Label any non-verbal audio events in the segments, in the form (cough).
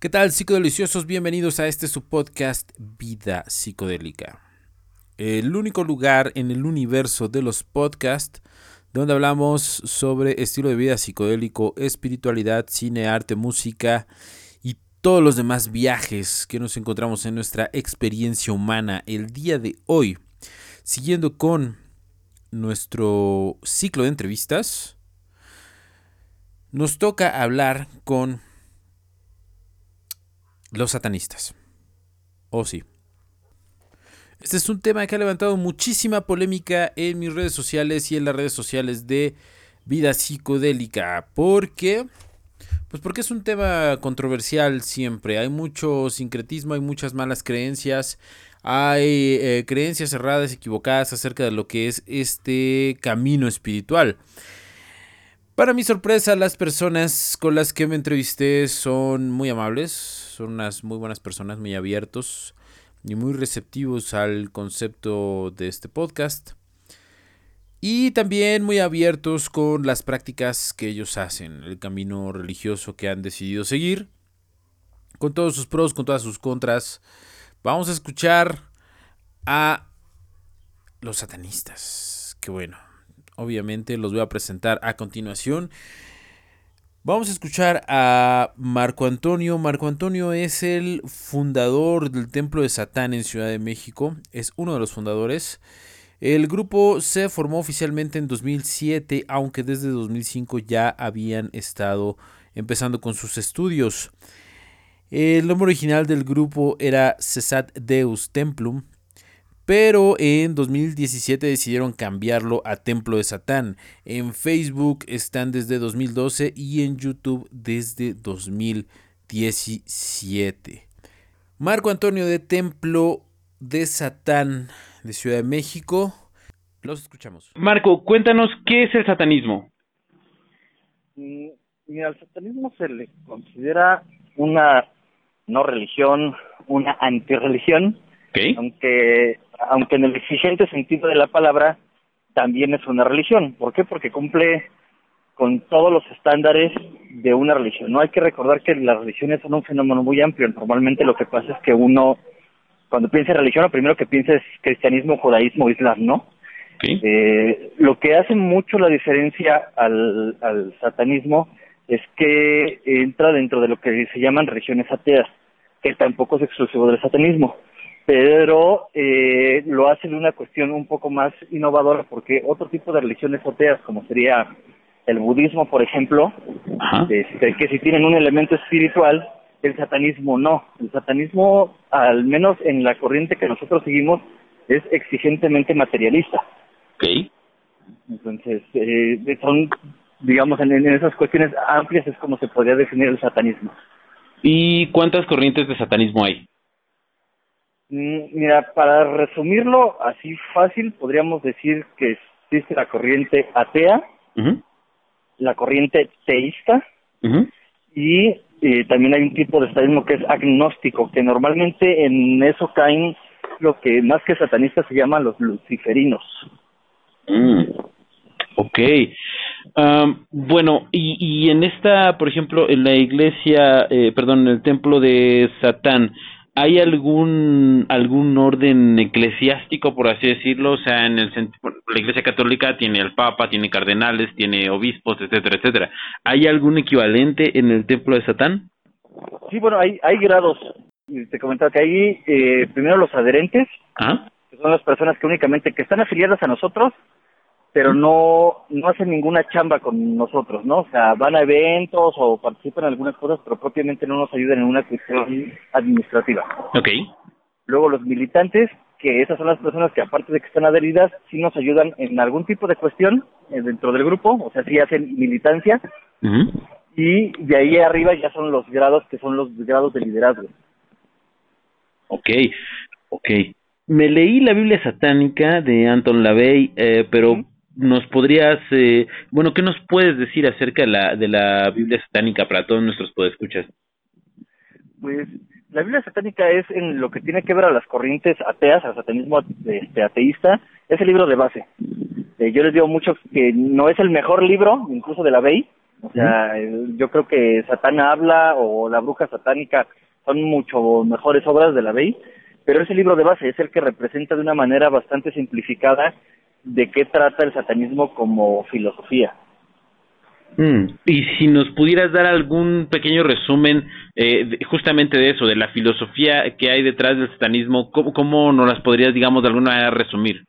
¿Qué tal, psicodeliciosos? Bienvenidos a este su podcast Vida Psicodélica. El único lugar en el universo de los podcasts donde hablamos sobre estilo de vida psicodélico, espiritualidad, cine, arte, música y todos los demás viajes que nos encontramos en nuestra experiencia humana el día de hoy. Siguiendo con nuestro ciclo de entrevistas, nos toca hablar con los satanistas. Oh sí. Este es un tema que ha levantado muchísima polémica en mis redes sociales y en las redes sociales de vida psicodélica. ¿Por qué? Pues porque es un tema controversial siempre. Hay mucho sincretismo, hay muchas malas creencias, hay eh, creencias erradas, equivocadas acerca de lo que es este camino espiritual. Para mi sorpresa, las personas con las que me entrevisté son muy amables, son unas muy buenas personas, muy abiertos y muy receptivos al concepto de este podcast. Y también muy abiertos con las prácticas que ellos hacen, el camino religioso que han decidido seguir, con todos sus pros, con todas sus contras. Vamos a escuchar a los satanistas. Qué bueno obviamente los voy a presentar a continuación. Vamos a escuchar a Marco Antonio. Marco Antonio es el fundador del Templo de Satán en Ciudad de México. Es uno de los fundadores. El grupo se formó oficialmente en 2007, aunque desde 2005 ya habían estado empezando con sus estudios. El nombre original del grupo era Cesat Deus Templum, pero en 2017 decidieron cambiarlo a Templo de Satán. En Facebook están desde 2012 y en YouTube desde 2017. Marco Antonio de Templo de Satán de Ciudad de México. Los escuchamos. Marco, cuéntanos qué es el satanismo. Mm, mira, al satanismo se le considera una no religión, una antirreligión, aunque aunque en el exigente sentido de la palabra, también es una religión. ¿Por qué? Porque cumple con todos los estándares de una religión. No hay que recordar que las religiones son un fenómeno muy amplio. Normalmente lo que pasa es que uno, cuando piensa en religión, lo primero que piensa es cristianismo, judaísmo, islam, ¿no? Eh, lo que hace mucho la diferencia al, al satanismo es que entra dentro de lo que se llaman religiones ateas, que tampoco es exclusivo del satanismo pero eh, lo hace de una cuestión un poco más innovadora porque otro tipo de religiones ateas como sería el budismo por ejemplo este, que si tienen un elemento espiritual el satanismo no. El satanismo al menos en la corriente que nosotros seguimos es exigentemente materialista. Okay. entonces eh, son digamos en, en esas cuestiones amplias es como se podría definir el satanismo. Y cuántas corrientes de satanismo hay mira, para resumirlo así fácil, podríamos decir que existe la corriente atea, la corriente teísta, y eh, también hay un tipo de satanismo que es agnóstico, que normalmente en eso caen lo que más que satanistas se llaman los luciferinos. Mm. Ok. bueno, y, y en esta, por ejemplo, en la iglesia, eh, perdón, en el templo de Satán, ¿Hay algún algún orden eclesiástico, por así decirlo? O sea, en el la Iglesia Católica tiene el Papa, tiene cardenales, tiene obispos, etcétera, etcétera. ¿Hay algún equivalente en el Templo de Satán? Sí, bueno, hay, hay grados. Te comentaba que hay eh, primero los adherentes, ¿Ah? que son las personas que únicamente que están afiliadas a nosotros pero no no hacen ninguna chamba con nosotros, ¿no? O sea, van a eventos o participan en algunas cosas, pero propiamente no nos ayudan en una cuestión administrativa. Ok. Luego los militantes, que esas son las personas que aparte de que están adheridas, sí nos ayudan en algún tipo de cuestión eh, dentro del grupo, o sea, sí hacen militancia. Y de ahí arriba ya son los grados que son los grados de liderazgo. Ok, ok. Me leí la Biblia satánica de Anton LaVey, eh, pero nos podrías, eh, bueno, ¿qué nos puedes decir acerca de la, de la Biblia satánica para todos nuestros podescuchas? Pues la Biblia satánica es en lo que tiene que ver a las corrientes ateas, al satanismo este, ateísta, es el libro de base. Eh, yo les digo mucho que no es el mejor libro, incluso de la BEI, O sea, yo creo que Satán habla o la bruja satánica son mucho mejores obras de la Bey, pero ese libro de base es el que representa de una manera bastante simplificada de qué trata el satanismo como filosofía. Mm. Y si nos pudieras dar algún pequeño resumen eh, justamente de eso, de la filosofía que hay detrás del satanismo, ¿cómo, ¿cómo nos las podrías, digamos, de alguna manera resumir?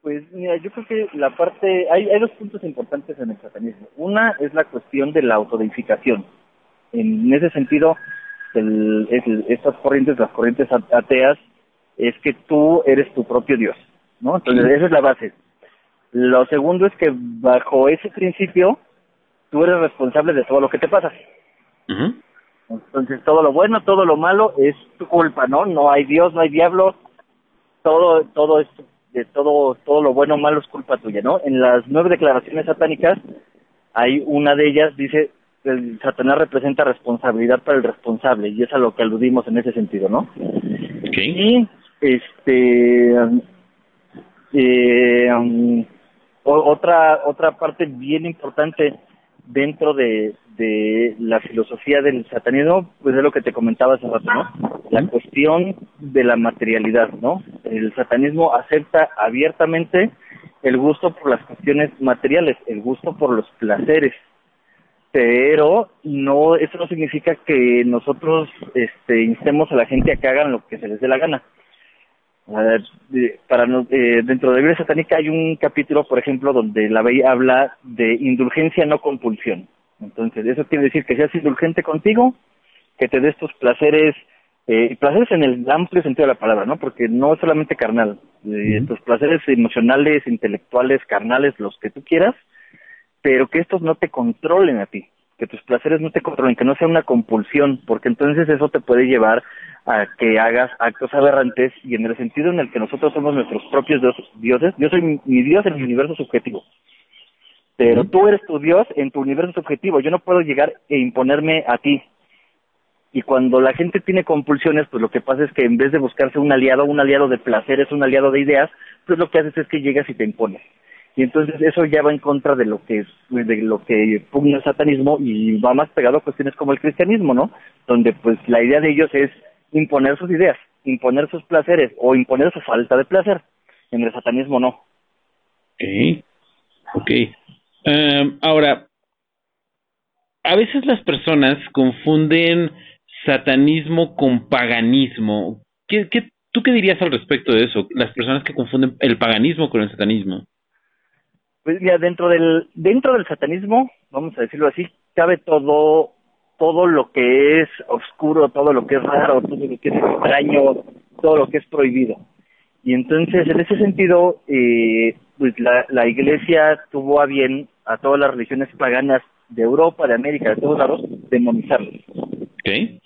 Pues mira, yo creo que la parte, hay, hay dos puntos importantes en el satanismo. Una es la cuestión de la autodeificación. En ese sentido, el, estas corrientes, las corrientes ateas, es que tú eres tu propio Dios, ¿no? Entonces, esa es la base. Lo segundo es que bajo ese principio, tú eres responsable de todo lo que te pasa. Entonces, todo lo bueno, todo lo malo es tu culpa, ¿no? No hay Dios, no hay diablo, todo, todo es, de todo, todo lo bueno o malo es culpa tuya, ¿no? En las nueve declaraciones satánicas, hay una de ellas, dice, el Satanás representa responsabilidad para el responsable, y es a lo que aludimos en ese sentido, ¿no? Y, este, eh, um, otra otra parte bien importante dentro de, de la filosofía del satanismo, pues es lo que te comentaba hace rato, ¿no? La cuestión de la materialidad, ¿no? El satanismo acepta abiertamente el gusto por las cuestiones materiales, el gusto por los placeres, pero no eso no significa que nosotros este instemos a la gente a que hagan lo que se les dé la gana para eh, dentro de la Biblia satánica hay un capítulo, por ejemplo, donde la Bey habla de indulgencia, no compulsión. Entonces, eso quiere decir que seas indulgente contigo, que te des tus placeres, eh, placeres en el amplio sentido de la palabra, ¿no? Porque no es solamente carnal, eh, tus placeres emocionales, intelectuales, carnales, los que tú quieras, pero que estos no te controlen a ti, que tus placeres no te controlen, que no sea una compulsión, porque entonces eso te puede llevar a que hagas actos aberrantes y en el sentido en el que nosotros somos nuestros propios dioses, yo soy mi Dios en mi universo subjetivo, pero tú eres tu Dios en tu universo subjetivo, yo no puedo llegar e imponerme a ti. Y cuando la gente tiene compulsiones, pues lo que pasa es que en vez de buscarse un aliado, un aliado de placeres, un aliado de ideas, pues lo que haces es que llegas y te impones. Y entonces eso ya va en contra de lo que es, de lo que pugna el satanismo y va más pegado a cuestiones como el cristianismo, ¿no? Donde pues la idea de ellos es imponer sus ideas, imponer sus placeres o imponer su falta de placer. En el satanismo no. Ok. Ok. Em, ahora, a veces las personas confunden satanismo con paganismo. ¿Qué, qué, ¿Tú qué dirías al respecto de eso? Las personas que confunden el paganismo con el satanismo. Pues mira, dentro del, dentro del satanismo, vamos a decirlo así, cabe todo todo lo que es oscuro, todo lo que es raro, todo lo que es extraño, todo lo que es prohibido. Y entonces, en ese sentido, eh, pues la, la iglesia tuvo a bien a todas las religiones paganas de Europa, de América, de todos lados, demonizarlos. Okay.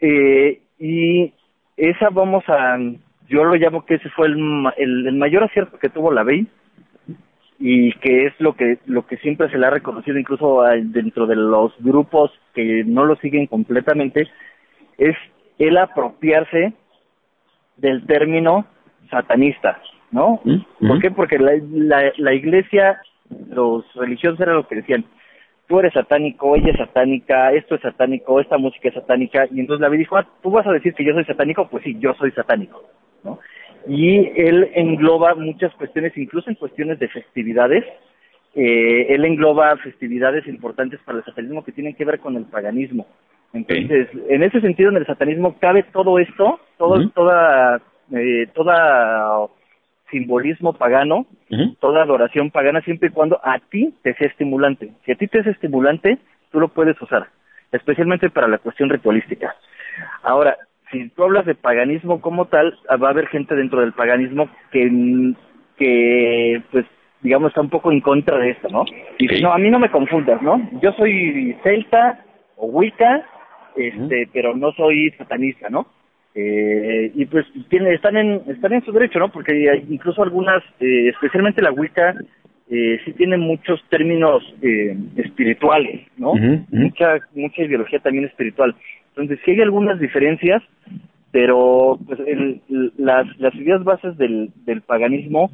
Eh, y esa vamos a, yo lo llamo que ese fue el, el, el mayor acierto que tuvo la BEI, y que es lo que lo que siempre se le ha reconocido incluso dentro de los grupos que no lo siguen completamente es el apropiarse del término satanista, ¿no? Mm, ¿Por qué? Porque la, la, la iglesia, los religiosos eran lo que decían, tú eres satánico, ella es satánica, esto es satánico, esta música es satánica, y entonces la dijo, ah, ¿tú vas a decir que yo soy satánico? Pues sí, yo soy satánico, ¿no? Y él engloba muchas cuestiones, incluso en cuestiones de festividades. Eh, él engloba festividades importantes para el satanismo que tienen que ver con el paganismo. Entonces, en ese sentido, en el satanismo cabe todo esto, todo, toda, eh, toda simbolismo pagano, toda adoración pagana, siempre y cuando a ti te sea estimulante. Si a ti te es estimulante, tú lo puedes usar, especialmente para la cuestión ritualística. Ahora, si tú hablas de paganismo como tal, va a haber gente dentro del paganismo que, que pues, digamos, está un poco en contra de esto, ¿no? Y no, a mí no me confundas, ¿no? Yo soy celta o wicca, este, pero no soy satanista, ¿no? Eh, y pues tiene, están en están en su derecho, ¿no? Porque hay incluso algunas, eh, especialmente la wicca, eh, sí tiene muchos términos eh, espirituales, ¿no? Mucha mucha ideología también espiritual. Entonces, sí hay algunas diferencias, pero pues las, las ideas bases del, del paganismo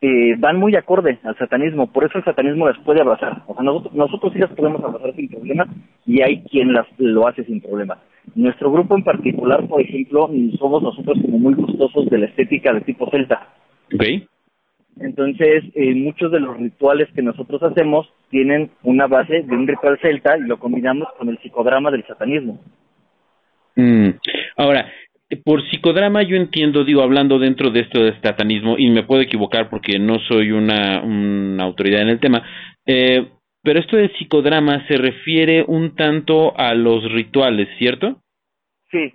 eh, van muy acorde al satanismo, por eso el satanismo las puede abrazar. O sea, nosotros, nosotros sí las podemos abrazar sin problema y hay quien las lo hace sin problema. Nuestro grupo en particular, por ejemplo, somos nosotros como muy gustosos de la estética de tipo celta. Okay. Entonces, eh, muchos de los rituales que nosotros hacemos tienen una base de un ritual celta y lo combinamos con el psicodrama del satanismo. Mm. Ahora, por psicodrama yo entiendo, digo, hablando dentro de esto de satanismo, y me puedo equivocar porque no soy una, una autoridad en el tema, eh, pero esto de psicodrama se refiere un tanto a los rituales, ¿cierto? Sí.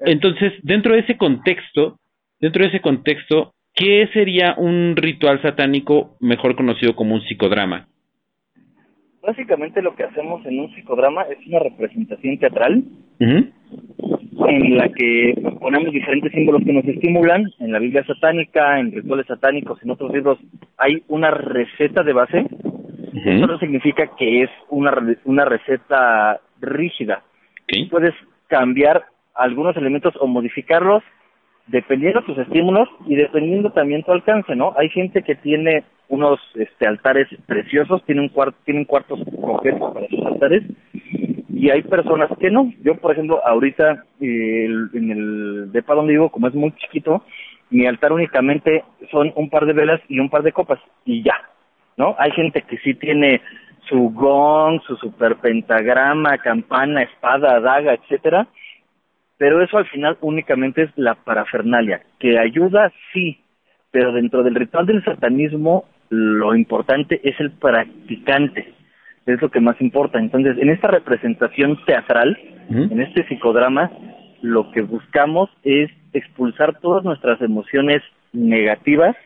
Entonces, dentro de ese contexto, dentro de ese contexto, ¿qué sería un ritual satánico mejor conocido como un psicodrama? Básicamente lo que hacemos en un psicodrama es una representación teatral en la que ponemos diferentes símbolos que nos estimulan. En la Biblia satánica, en rituales satánicos, en otros libros hay una receta de base. Eso no significa que es una, una receta rígida. Puedes cambiar algunos elementos o modificarlos dependiendo de tus estímulos y dependiendo también tu alcance, ¿no? Hay gente que tiene unos este, altares preciosos, tienen, cuart tienen cuartos completos para sus altares y hay personas que no. Yo, por ejemplo, ahorita en el depa donde vivo, como es muy chiquito, mi altar únicamente son un par de velas y un par de copas y ya, ¿no? Hay gente que sí tiene su gong, su super pentagrama, campana, espada, daga, etcétera, pero eso al final únicamente es la parafernalia, que ayuda sí, pero dentro del ritual del satanismo lo importante es el practicante, es lo que más importa. Entonces, en esta representación teatral, en este psicodrama, lo que buscamos es expulsar todas nuestras emociones negativas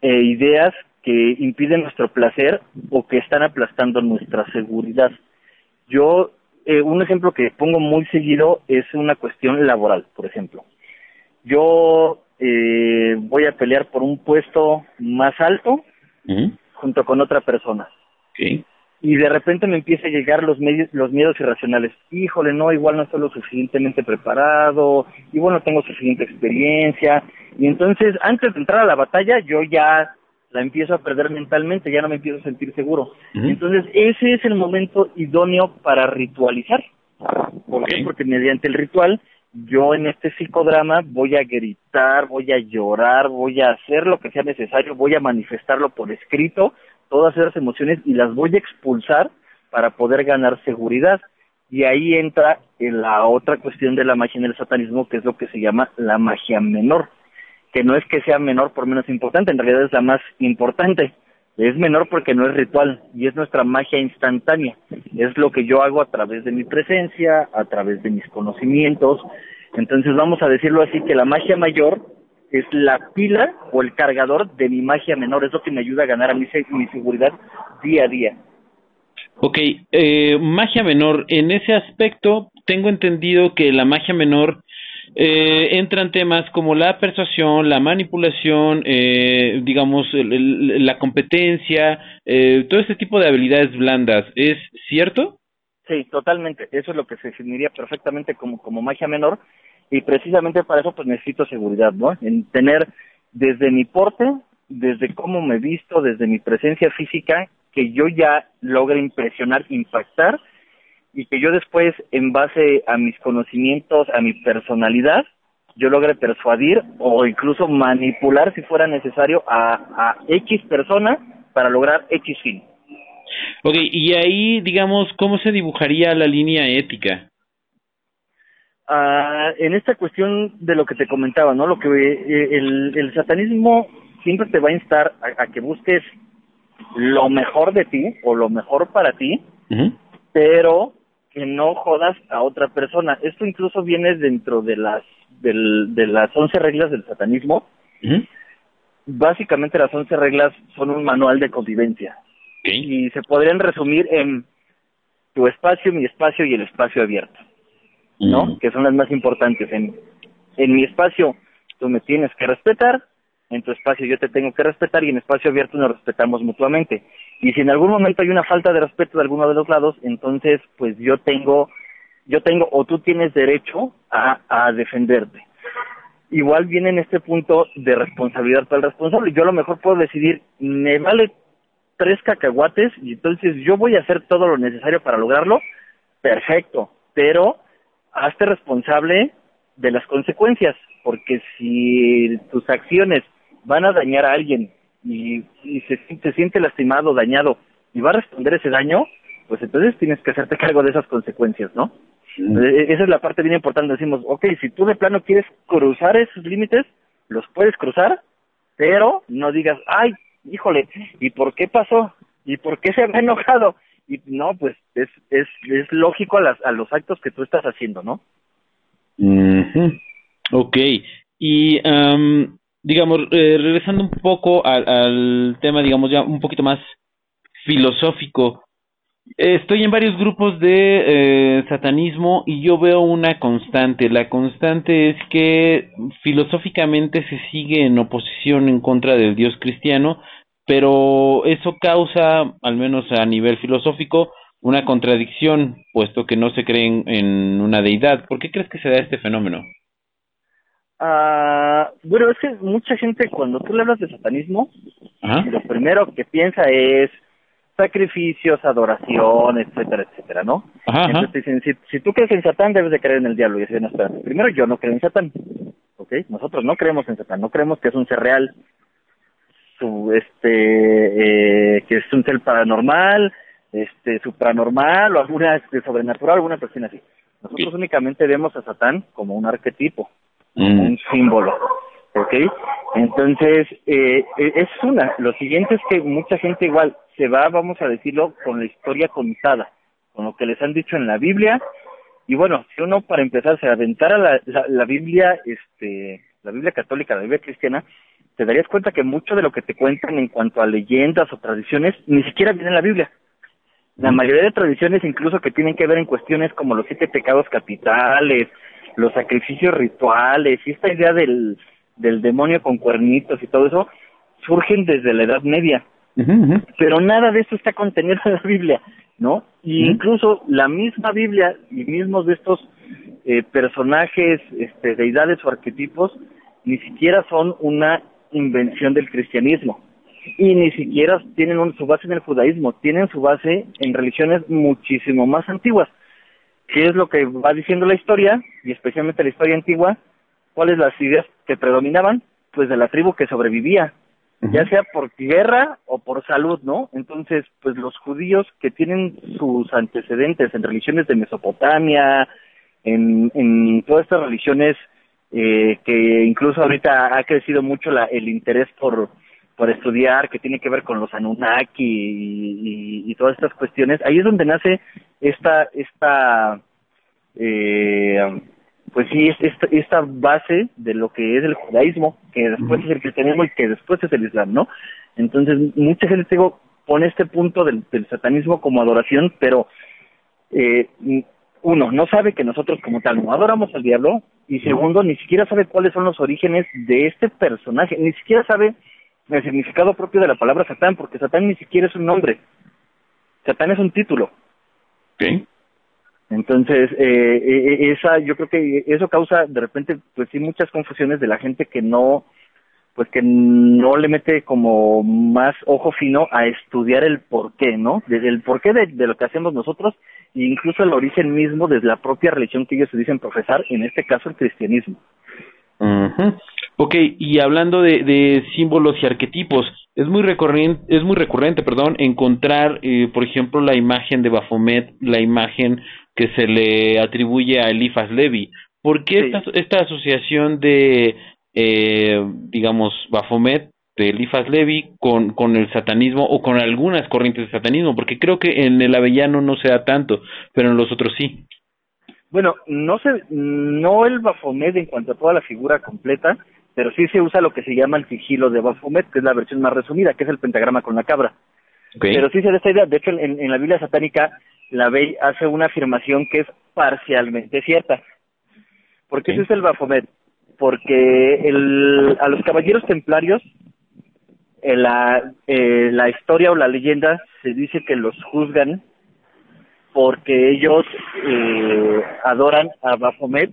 e ideas que impiden nuestro placer o que están aplastando nuestra seguridad. Yo eh, un ejemplo que pongo muy seguido es una cuestión laboral, por ejemplo. Yo eh, voy a pelear por un puesto más alto junto con otra persona. Y de repente me empieza a llegar los, medios, los miedos irracionales. Híjole, no, igual no estoy lo suficientemente preparado, igual no tengo suficiente experiencia. Y entonces, antes de entrar a la batalla, yo ya la empiezo a perder mentalmente, ya no me empiezo a sentir seguro. Entonces, ese es el momento idóneo para ritualizar. ¿Por qué? Porque mediante el ritual, yo en este psicodrama voy a gritar, voy a llorar, voy a hacer lo que sea necesario, voy a manifestarlo por escrito, todas esas emociones y las voy a expulsar para poder ganar seguridad. Y ahí entra en la otra cuestión de la magia en el satanismo, que es lo que se llama la magia menor que no es que sea menor por menos importante, en realidad es la más importante. Es menor porque no es ritual y es nuestra magia instantánea. Es lo que yo hago a través de mi presencia, a través de mis conocimientos. Entonces vamos a decirlo así que la magia mayor es la pila o el cargador de mi magia menor. Es lo que me ayuda a ganar a mi, seguridad día a día. Ok, eh, magia menor. En ese aspecto tengo entendido que la magia menor eh, entran temas como la persuasión, la manipulación, eh, digamos, la competencia, eh, todo este tipo de habilidades blandas. ¿Es cierto? Sí, totalmente. Eso es lo que se definiría perfectamente como, como magia menor. Y precisamente para eso pues necesito seguridad, ¿no? En tener desde mi porte, desde cómo me visto, desde mi presencia física, que yo ya logre impresionar, impactar y que yo después, en base a mis conocimientos, a mi personalidad, yo logre persuadir o incluso manipular, si fuera necesario, a, a X persona para lograr X fin. Ok, y ahí, digamos, ¿cómo se dibujaría la línea ética? Ah, en esta cuestión de lo que te comentaba, ¿no? Lo que eh, el, el satanismo siempre te va a instar a, que busques lo mejor de ti o lo mejor para ti, pero que no jodas a otra persona. Esto incluso viene dentro de las del, de las once reglas del satanismo. Básicamente las once reglas son un manual de convivencia y se podrían resumir en tu espacio, mi espacio y el espacio abierto, ¿no? Que son las más importantes. En, en mi espacio tú me tienes que respetar, en tu espacio yo te tengo que respetar y en espacio abierto nos respetamos mutuamente. Y si en algún momento hay una falta de respeto de alguno de los lados, entonces pues yo tengo, yo tengo o tú tienes derecho a, defenderte. igual viene en este punto de responsabilidad para el responsable. Yo a lo mejor puedo decidir, me vale tres cacahuates y entonces yo voy a hacer todo lo necesario para lograrlo, perfecto, pero hazte responsable de las consecuencias, porque si tus acciones van a dañar a alguien y, se, se siente lastimado, dañado y va a responder ese daño, pues entonces tienes que hacerte cargo de esas consecuencias, ¿no? E, esa es la parte bien importante. Decimos, ok, si tú de plano quieres cruzar esos límites, los puedes cruzar, pero no digas, ay, híjole, ¿y por qué pasó? ¿Y por qué se ha enojado? Y no, pues es, es, es lógico a, las, a los actos que tú estás haciendo, ¿no? Ok, y digamos, eh, regresando un poco al, al tema, digamos, ya un poquito más filosófico, Estoy en varios grupos de eh, satanismo y yo veo una constante. La constante es que filosóficamente se sigue en oposición en contra del Dios cristiano, pero eso causa, al menos a nivel filosófico, una contradicción, puesto que no se creen en una deidad. ¿Por qué crees que se da este fenómeno? Ah, bueno, es que mucha gente cuando tú le hablas de satanismo, lo primero que piensa es sacrificios, adoración, etcétera, etcétera, ¿no? Entonces dicen, si, si, tú crees en Satán, debes de creer en el diablo. Y dicen, no, espérate, primero yo no creo en Satán, ¿ok? Nosotros no creemos en Satán, no creemos que es un ser real, su, este, eh, que es un ser paranormal, este, supranormal o alguna este, sobrenatural, alguna cuestión así. Nosotros únicamente vemos a Satán como un arquetipo, mm. un símbolo. ¿ok? Entonces, eh, e, es una. Lo siguiente es que mucha gente igual se va, vamos a decirlo, con la historia contada, con lo que les han dicho en la Biblia. Y bueno, si uno para empezar se aventara la, la, Biblia, este, la Biblia católica, la Biblia cristiana, te darías cuenta que mucho de lo que te cuentan en cuanto a leyendas o tradiciones ni siquiera viene en la Biblia. La mayoría de tradiciones, incluso que tienen que ver en cuestiones como los siete pecados capitales, los sacrificios rituales y esta idea del, del demonio con cuernitos y todo eso surgen desde la Edad Media. Pero nada de eso está contenido en la Biblia, ¿no? Y incluso la misma Biblia y mismos de estos eh, personajes, este, deidades o arquetipos, ni siquiera son una invención del cristianismo y ni siquiera tienen su base en el judaísmo, tienen su base en religiones muchísimo más antiguas. ¿Qué es lo que va diciendo la historia, y especialmente la historia antigua? ¿Cuáles las ideas que predominaban, pues de la tribu que sobrevivía, ya sea por guerra o por salud, ¿no? Entonces, pues los judíos que tienen sus antecedentes en religiones de Mesopotamia, en, en todas estas religiones eh, que incluso ahorita ha crecido mucho la, el interés por, por estudiar, que tiene que ver con los Anunnaki y, todas estas cuestiones, ahí es donde nace esta, esta eh, pues sí, es esta, esta base de lo que es el judaísmo, que después es el cristianismo y que después es el islam, ¿no? Entonces, mucha gente, digo, pone este punto del, satanismo como adoración, pero eh, uno, no sabe que nosotros como tal no adoramos al diablo, y segundo, ni siquiera sabe cuáles son los orígenes de este personaje, ni siquiera sabe el significado propio de la palabra Satán, porque Satán ni siquiera es un nombre, Satán es un título. ¿Sí? Entonces, eh, eh, esa, yo creo que eso causa de repente, pues sí, muchas confusiones de la gente que no, pues que no le mete como más ojo fino a estudiar el porqué, ¿no? Desde el porqué de, de lo que hacemos nosotros e incluso el origen mismo desde la propia religión que ellos se dicen profesar, en este caso el cristianismo. Mhm Ok, y hablando de, de símbolos y arquetipos, es muy recurrente, es muy recurrente, perdón, encontrar, eh, por ejemplo, la imagen de Baphomet, la imagen que se le atribuye a Elifas Levi. ¿Por qué esta, esta asociación de, eh, digamos, Baphomet, de Elifas Levi, con, con el satanismo o con algunas corrientes de satanismo? Porque creo que en el Avellano no se da tanto, pero en los otros sí. Bueno, no se, no el Baphomet en cuanto a toda la figura completa, pero sí se usa lo que se llama el sigilo de Baphomet, que es la versión más resumida, que es el pentagrama con la cabra. Pero sí se da esta idea, de hecho en, en la Biblia satánica la Bey hace una afirmación que es parcialmente cierta. ¿Por qué es el Baphomet? Porque el, a los caballeros templarios, en la, eh, la historia o la leyenda se dice que los juzgan porque ellos eh, adoran a Baphomet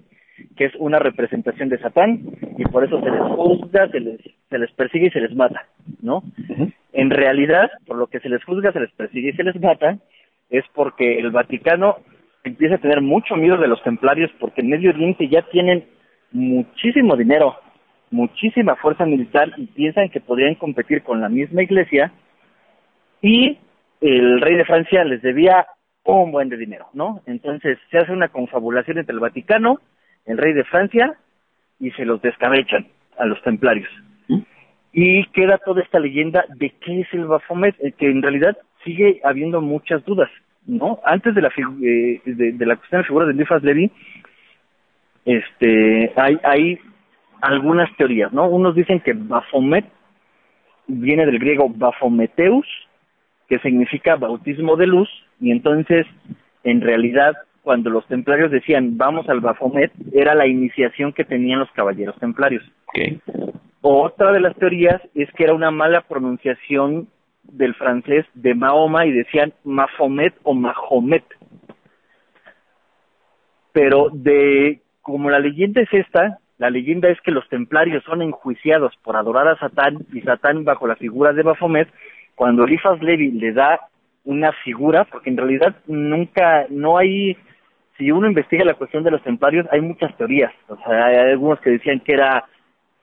que es una representación de Satán y por eso se les juzga, se les, se les persigue y se les mata, ¿no? En realidad, por lo que se les juzga, se les persigue y se les mata, es porque el Vaticano empieza a tener mucho miedo de los templarios porque en Medio Oriente ya tienen muchísimo dinero, muchísima fuerza militar y piensan que podrían competir con la misma iglesia y el rey de Francia les debía un buen de dinero, ¿no? Entonces se hace una confabulación entre el Vaticano, el rey de Francia y se los descabechan a los templarios. Y queda toda esta leyenda de qué es el Baphomet, eh, que en realidad sigue habiendo muchas dudas, ¿no? Antes de la eh, de, la cuestión de figura de Eliphas Levi, este, hay, hay algunas teorías, ¿no? Unos dicen que Baphomet viene del griego Baphometeus, que significa bautismo de luz, y entonces, en realidad, cuando los templarios decían vamos al Baphomet, era la iniciación que tenían los caballeros templarios. Otra de las teorías es que era una mala pronunciación del francés de Mahoma y decían Mahomet o Mahomet. Pero de como la leyenda es esta, la leyenda es que los templarios son enjuiciados por adorar a Satán y Satán bajo la figura de Baphomet cuando Eliphas Levi le da una figura, porque en realidad nunca, no hay, si uno investiga la cuestión de los templarios, hay muchas teorías. O sea, hay algunos que decían que era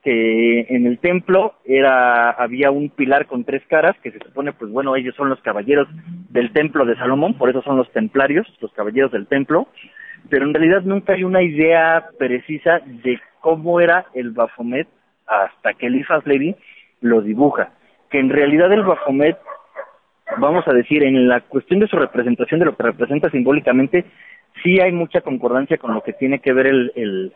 que en el templo era había un pilar con tres caras que se supone pues bueno ellos son los caballeros del templo de Salomón por eso son los templarios los caballeros del templo pero en realidad nunca hay una idea precisa de cómo era el Baphomet hasta que Eliphas Levi lo dibuja que en realidad el Bafomet, vamos a decir, en la cuestión de su representación, de lo que representa simbólicamente, sí hay mucha concordancia con lo que tiene que ver el,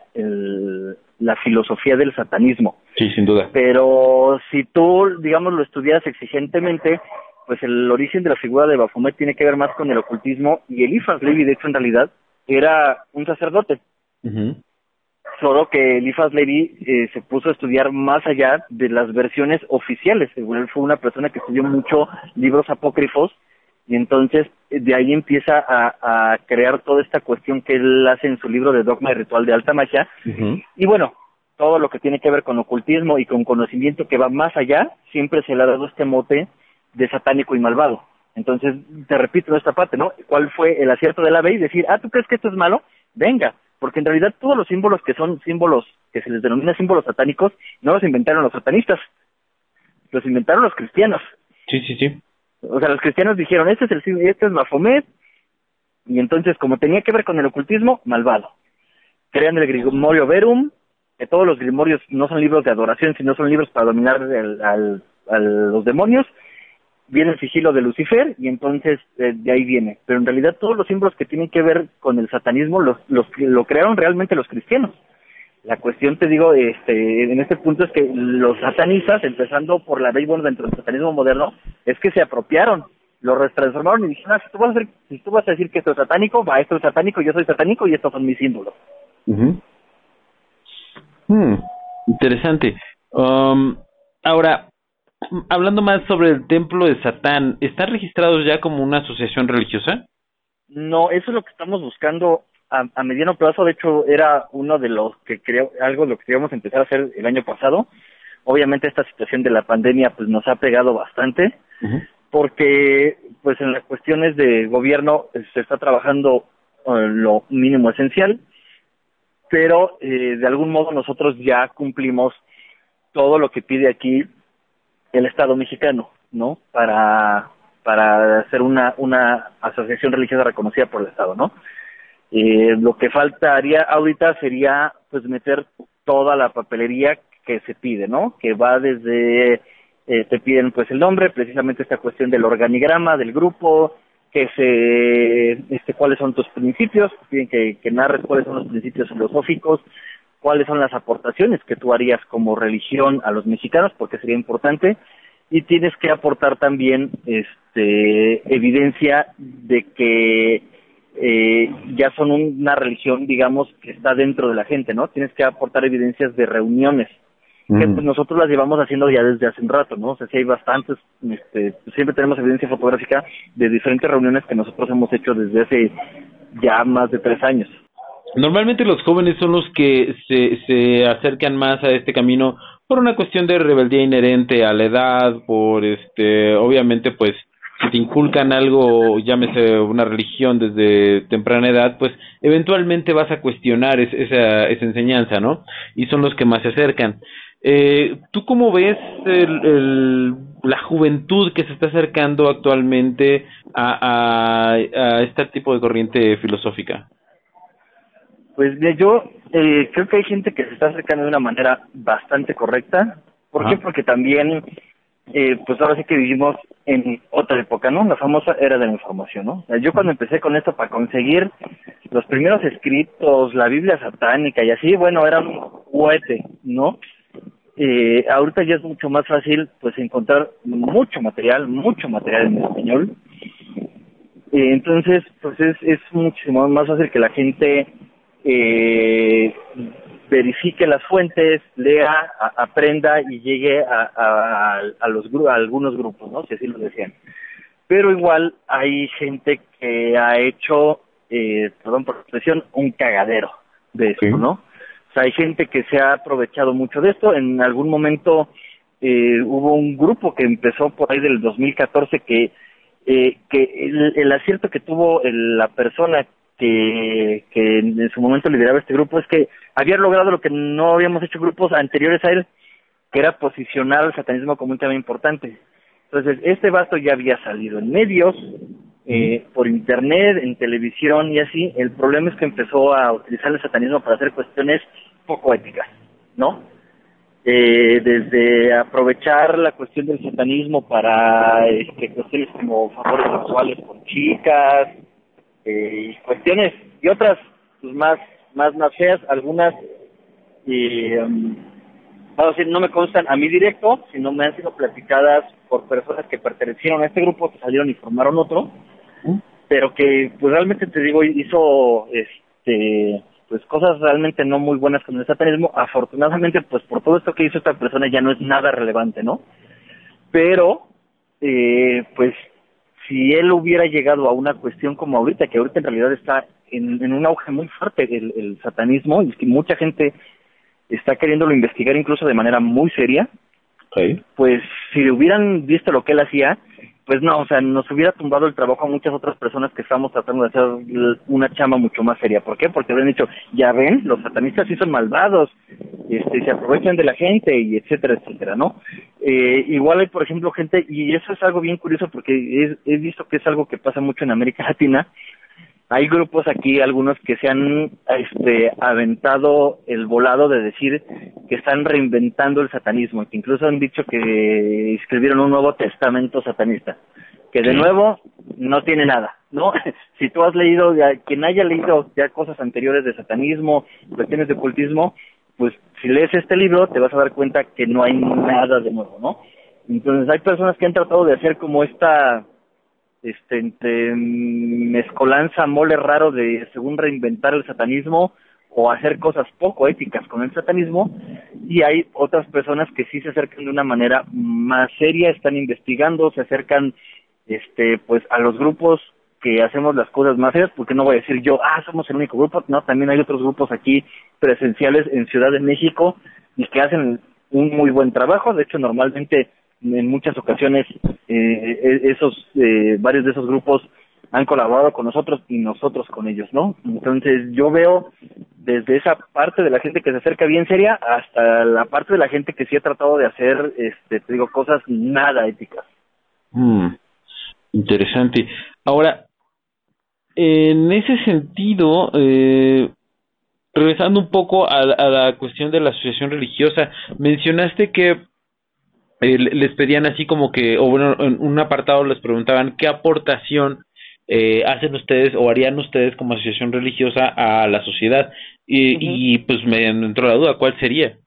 la filosofía del satanismo. Sí, sin duda. Pero si tú, digamos, lo estudias exigentemente, pues el origen de la figura de Bafomet tiene que ver más con el ocultismo y Elifas Levi, de hecho, en realidad, era un sacerdote solo que Eliphas Levi eh, se puso a estudiar más allá de las versiones oficiales. Él fue una persona que estudió mucho libros apócrifos y entonces eh, de ahí empieza a, crear toda esta cuestión que él hace en su libro de Dogma y Ritual de Alta Magia. Y bueno, todo lo que tiene que ver con ocultismo y con conocimiento que va más allá, siempre se le ha dado este mote de satánico y malvado. Entonces, te repito esta parte, ¿no? ¿Cuál fue el acierto de la B y decir, ah, ¿tú crees que esto es malo? Venga, porque en realidad todos los símbolos que son símbolos que se les denomina símbolos satánicos no los inventaron los satanistas, los inventaron los cristianos. Sí, sí, sí. O sea, los cristianos dijeron, este es el este es Mahomet, y entonces como tenía que ver con el ocultismo, malvado. Crean el Grimorio Verum, que todos los grimorios no son libros de adoración, sino son libros para dominar al, a los demonios, viene el sigilo de Lucifer y entonces eh, de ahí viene. Pero en realidad todos los símbolos que tienen que ver con el satanismo los, los lo crearon realmente los cristianos. La cuestión, te digo, este, en este punto es que los satanistas, empezando por la ley, bueno, dentro del satanismo moderno, es que se apropiaron, lo transformaron y dijeron, ah, si tú vas a, decir, si tú vas a decir que esto es satánico, va, esto es satánico, yo soy satánico y estos son mis símbolos. hmm. interesante. Um, ahora, hablando más sobre el templo de Satán, ¿están registrados ya como una asociación religiosa? No, eso es lo que estamos buscando a, mediano plazo. De hecho, era uno de los que creo, algo de lo que queríamos empezar a hacer el año pasado. Obviamente esta situación de la pandemia pues nos ha pegado bastante, porque pues en las cuestiones de gobierno eh, se está trabajando eh, lo mínimo esencial, pero eh, de algún modo nosotros ya cumplimos todo lo que pide aquí el Estado mexicano, ¿no? Para, para hacer una, una asociación religiosa reconocida por el Estado, ¿no? Eh, lo que faltaría ahorita sería, pues, meter toda la papelería que se pide, ¿no? Que va desde, eh, te piden, pues, el nombre, precisamente esta cuestión del organigrama, del grupo, que se, este, cuáles son tus principios, piden que, que narres cuáles son los principios filosóficos, cuáles son las aportaciones que tú harías como religión a los mexicanos, porque sería importante, y tienes que aportar también este, evidencia de que eh, ya son una religión, digamos, que está dentro de la gente, ¿no? Tienes que aportar evidencias de reuniones, que pues, nosotros las llevamos haciendo ya desde hace un rato, ¿no? O sea, si hay bastantes, este, siempre tenemos evidencia fotográfica de diferentes reuniones que nosotros hemos hecho desde hace ya más de tres años. Normalmente los jóvenes son los que se, se acercan más a este camino por una cuestión de rebeldía inherente a la edad, por este, obviamente pues si te inculcan algo, llámese una religión desde temprana edad, pues eventualmente vas a cuestionar esa, esa enseñanza, ¿no? Y son los que más se acercan. Eh, ¿Tú cómo ves el, la juventud que se está acercando actualmente a, a, este tipo de corriente filosófica? Pues yo eh, creo que hay gente que se está acercando de una manera bastante correcta. ¿Por qué? Porque también, eh, pues ahora sí que vivimos en otra época, ¿no? La famosa era de la información, ¿no? Yo cuando empecé con esto para conseguir los primeros escritos, la Biblia satánica y así, bueno, era un juguete, ¿no? Eh, ahorita ya es mucho más fácil pues encontrar mucho material, mucho material en español. Eh, entonces, pues es, es muchísimo más fácil que la gente eh, verifique las fuentes, lea, aprenda y llegue a, a, a los a algunos grupos, ¿no? Si así lo decían. Pero igual hay gente que ha hecho, eh, perdón por la expresión, un cagadero de esto, ¿no? hay gente que se ha aprovechado mucho de esto. En algún momento eh, hubo un grupo que empezó por ahí del 2014 que eh, que el, acierto que tuvo la persona que, que en su momento lideraba este grupo es que había logrado lo que no habíamos hecho grupos anteriores a él, que era posicionar al satanismo como un tema importante. Entonces, este vasto ya había salido en medios, eh, por internet, en televisión y así. El problema es que empezó a utilizar el satanismo para hacer cuestiones poco éticas, ¿no? Eh, desde aprovechar la cuestión del satanismo para este, cuestiones como favores sexuales con chicas eh, y cuestiones y otras pues, más más más feas algunas eh, vamos a decir no me constan a mí directo sino me han sido platicadas por personas que pertenecieron a este grupo que salieron y formaron otro pero que pues realmente te digo hizo este pues cosas realmente no muy buenas con el satanismo. Afortunadamente, pues por todo esto que hizo esta persona ya no es nada relevante, ¿no? Pero, eh, pues si él hubiera llegado a una cuestión como ahorita, que ahorita en realidad está en, en un auge muy fuerte el, el satanismo, y es que mucha gente está queriéndolo investigar incluso de manera muy seria, pues si hubieran visto lo que él hacía, pues no, o sea, nos hubiera tumbado el trabajo a muchas otras personas que estamos tratando de hacer una chama mucho más seria. ¿Por qué? Porque habían dicho, ya ven, los satanistas sí son malvados, este, se aprovechan de la gente y etcétera, etcétera, ¿no? Eh, igual hay, por ejemplo, gente, y eso es algo bien curioso porque he visto que es algo que pasa mucho en América (laughs) Latina, hay grupos aquí, algunos que se han este, aventado el volado de decir que están reinventando el satanismo, que incluso han dicho que escribieron un nuevo testamento satanista, que de nuevo no tiene nada, ¿no? (laughs) si tú has leído, quien haya leído ya cosas anteriores de satanismo, cuestiones de ocultismo, pues si lees este libro te vas a dar cuenta que no hay nada de nuevo, ¿no? Entonces hay personas que han tratado de hacer como esta este entre mezcolanza mole raro de según reinventar el satanismo o hacer cosas poco éticas con el satanismo y hay otras personas que sí se acercan de una manera más seria, están investigando, se acercan este pues a los grupos que hacemos las cosas más serias, porque no voy a decir yo, ah, somos el único grupo, no, también hay otros grupos aquí presenciales en Ciudad de México y que hacen un muy buen trabajo, de hecho normalmente en muchas ocasiones eh, e, esos eh, varios de esos grupos han colaborado con nosotros y nosotros con ellos, ¿no? Entonces yo veo desde esa parte de la gente que se acerca bien seria hasta la parte de la gente que sí ha tratado de hacer, este, te digo, cosas nada éticas. Mm, interesante. Ahora, en ese sentido, eh, regresando un poco a, a la cuestión de la asociación religiosa, mencionaste que eh, les pedían así como que, o bueno, en un apartado les preguntaban qué aportación eh, hacen ustedes o harían ustedes como asociación religiosa a la sociedad. Y, y pues me entró la duda, ¿cuál sería?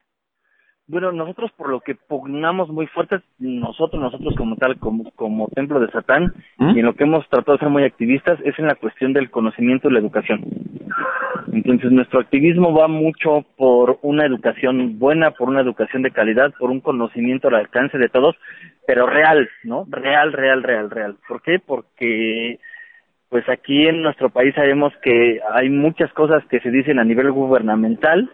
Bueno, nosotros por lo que pugnamos muy fuerte, nosotros, nosotros como tal, como, como templo de Satán, ¿Mm? y en lo que hemos tratado de ser muy activistas, es en la cuestión del conocimiento y la educación. Entonces, nuestro activismo va mucho por una educación buena, por una educación de calidad, por un conocimiento al alcance de todos, pero real, ¿no? Real, real, real, real. ¿Por qué? Porque pues aquí en nuestro país sabemos que hay muchas cosas que se dicen a nivel gubernamental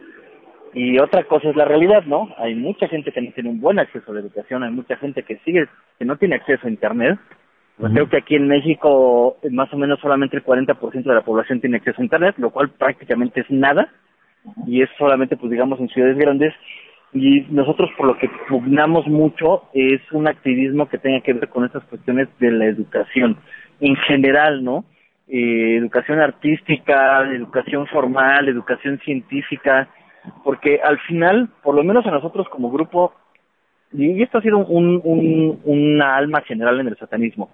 y otra cosa es la realidad, ¿no? Hay mucha gente que no tiene un buen acceso a la educación, hay mucha gente que sigue, que no tiene acceso a Internet. Pues creo que aquí en México más o menos solamente el 40% de la población tiene acceso a Internet, lo cual prácticamente es nada y es solamente, pues digamos, en ciudades grandes. Y nosotros por lo que pugnamos mucho es un activismo que tenga que ver con estas cuestiones de la educación en general, ¿no? Eh, educación artística, educación formal, educación científica, porque al final, por lo menos a nosotros como grupo, y esto ha sido un, un, una alma general en el satanismo,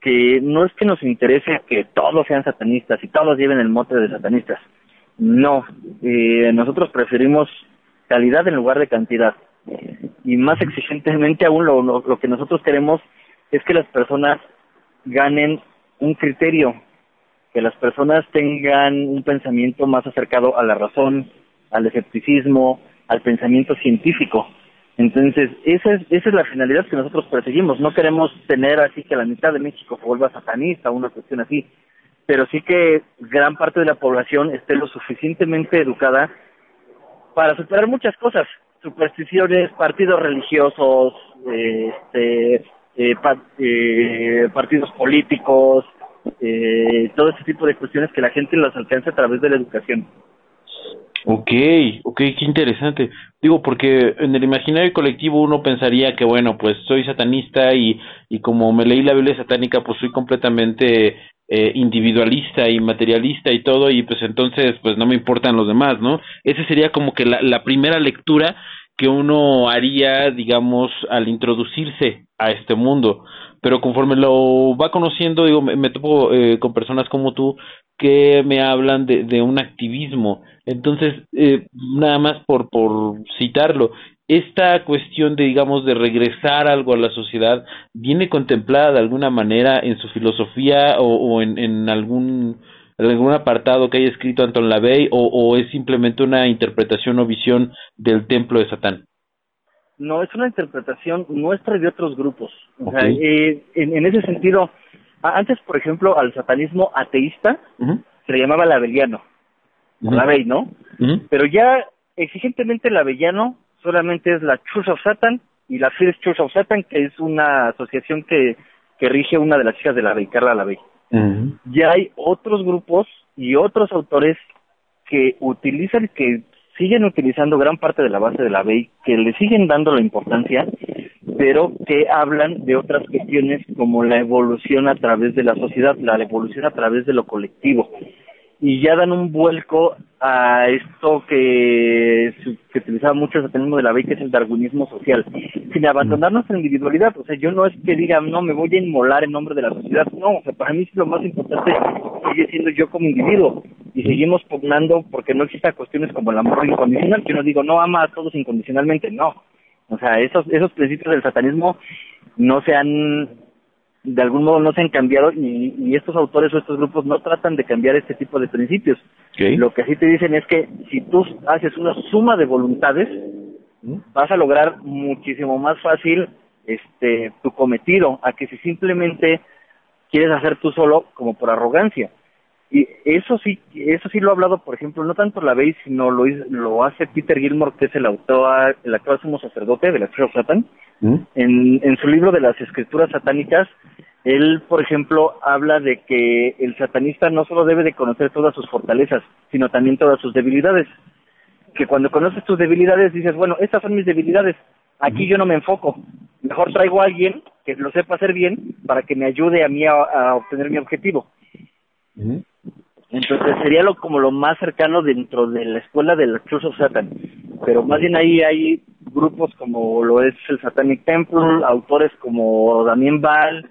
que no es que nos interese que todos sean satanistas y todos lleven el mote de satanistas, no, eh, nosotros preferimos calidad en lugar de cantidad. Y más exigentemente aún lo, lo, que nosotros queremos es que las personas ganen un criterio, que las personas tengan un pensamiento más acercado a la razón, al escepticismo, al pensamiento científico. Entonces, esa es, esa es la finalidad que nosotros perseguimos. No queremos tener así que la mitad de México se vuelva satanista o una cuestión así pero sí que gran parte de la población esté lo suficientemente educada para superar muchas cosas, supersticiones, partidos religiosos, este, eh, eh, partidos políticos, eh, todo ese tipo de cuestiones que la gente las alcanza a través de la educación. Ok, ok, qué interesante. Digo, porque en el imaginario colectivo uno pensaría que, bueno, pues soy satanista y, y como me leí la Biblia satánica, pues soy completamente eh, individualista y materialista y todo y pues entonces pues no me importan los demás, ¿no? Esa sería como que la, la primera lectura que uno haría, digamos, al introducirse a este mundo. Pero conforme lo va conociendo, digo, me, topo eh, con personas como tú que me hablan de, un activismo. Entonces, eh, nada más por, por citarlo, esta cuestión de, digamos, de regresar algo a la sociedad, ¿viene contemplada de alguna manera en su filosofía o, en, en, algún, algún apartado que haya escrito Anton LaVey o, o es simplemente una interpretación o visión del templo de Satán? No, es una interpretación nuestra y de otros grupos. Eh, en, ese sentido, antes, por ejemplo, al satanismo ateísta se le llamaba labeliano, uh ¿no? Pero ya exigentemente labellano solamente es la Church of Satan y la First Church of Satan, que es una asociación que, que rige una de las hijas de la Bey, Carla la Bey. Ya hay otros grupos y otros autores que utilizan, que siguen utilizando gran parte de la base de la Bey, que le siguen dando la importancia, pero que hablan de otras cuestiones como la evolución a través de la sociedad, la evolución a través de lo colectivo y ya dan un vuelco a esto que se utilizaba mucho el satanismo de la ley, que es el darwinismo social, sin abandonar nuestra individualidad. O sea, yo no es que diga, no, me voy a inmolar en nombre de la sociedad. No, o sea, para mí lo más importante sigue siendo yo como individuo. Y seguimos pugnando porque no exista cuestiones como el amor incondicional, que uno digo, no ama a todos incondicionalmente, no. O sea, esos, esos principios del satanismo no se han de algún modo no se han cambiado y, estos autores o estos grupos no tratan de cambiar este tipo de principios. Lo que sí te dicen es que si tú haces una suma de voluntades, vas a lograr muchísimo más fácil este tu cometido a que si simplemente quieres hacer tú solo como por arrogancia. Y eso sí, eso sí lo ha hablado, por ejemplo, no tanto la veis, sino lo, lo hace Peter Gilmore, que es el autor, el actual sumo sacerdote de la Church of Satan. ¿Mm? En, en su libro de las escrituras satánicas, él, por ejemplo, habla de que el satanista no solo debe de conocer todas sus fortalezas, sino también todas sus debilidades. Que cuando conoces tus debilidades dices, bueno, estas son mis debilidades, aquí yo no me enfoco. Mejor traigo a alguien que lo sepa hacer bien para que me ayude a mí a, obtener mi objetivo. Entonces sería lo como lo más cercano dentro de la escuela del Church of Satan. Pero más bien ahí hay grupos como lo es el Satanic Temple, autores como Damien Ball,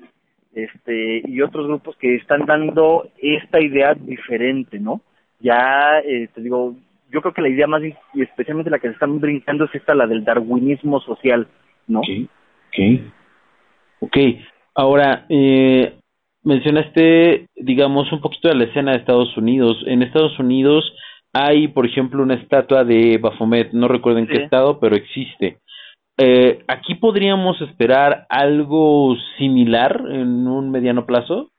este, y otros grupos que están dando esta idea diferente, ¿no? Ya, eh, te digo, yo creo que la idea más, y especialmente la que se están brincando es esta, la del darwinismo social, ¿no? Ok, ok. Ok, ahora, eh, mencionaste, digamos, un poquito de la escena de Estados Unidos. En Estados Unidos hay, por ejemplo, una estatua de Baphomet, no recuerdo en qué estado, pero existe. Eh, ¿Aquí podríamos esperar algo similar en un mediano plazo?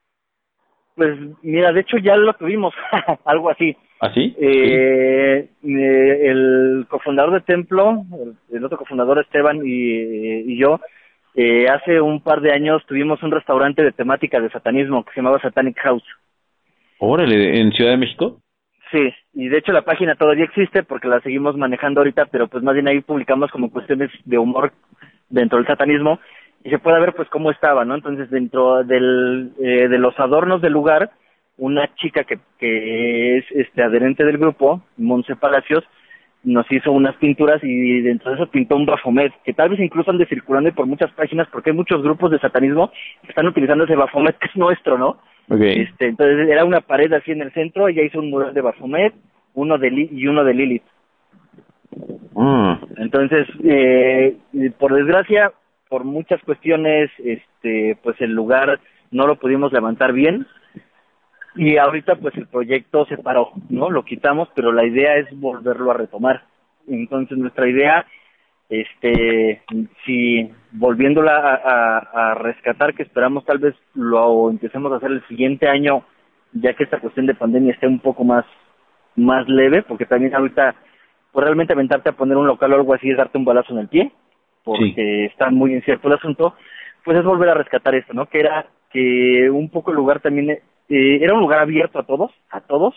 Pues mira, de hecho ya lo tuvimos, (laughs) algo así. ¿Así? ¿Ah, eh, eh, el cofundador de Templo, el, otro cofundador Esteban y, y yo, eh, hace un par de años tuvimos un restaurante de temática de satanismo que se llamaba Satanic House. Órale, ¿en Ciudad de México? Sí, y de hecho la página todavía existe porque la seguimos manejando ahorita, pero pues más bien ahí publicamos como cuestiones de humor dentro del satanismo y se puede ver pues cómo estaba, ¿no? Entonces dentro del, eh, de los adornos del lugar, una chica que, que es este adherente del grupo, Monse Palacios, nos hizo unas pinturas y dentro de eso pintó un Bafomet, que tal vez incluso ande circulando por muchas páginas porque hay muchos grupos de satanismo que están utilizando ese Bafomet que es nuestro, ¿no? Okay. Este, entonces era una pared así en el centro, ella hizo un mural de Bafomet, uno de y uno de Lilith. Mm. Entonces, eh, por desgracia, por muchas cuestiones, este, pues el lugar no lo pudimos levantar bien y ahorita pues el proyecto se paró, ¿no? Lo quitamos, pero la idea es volverlo a retomar. Entonces nuestra idea, este, si volviéndola a, a, rescatar, que esperamos tal vez lo empecemos a hacer el siguiente año, ya que esta cuestión de pandemia esté un poco más, más leve, porque también ahorita, pues realmente aventarte a poner un local o algo así es darte un balazo en el pie, porque está muy incierto el asunto, pues es volver a rescatar esto, ¿no? Que era que un poco el lugar también eh, era un lugar abierto a todos, a todos,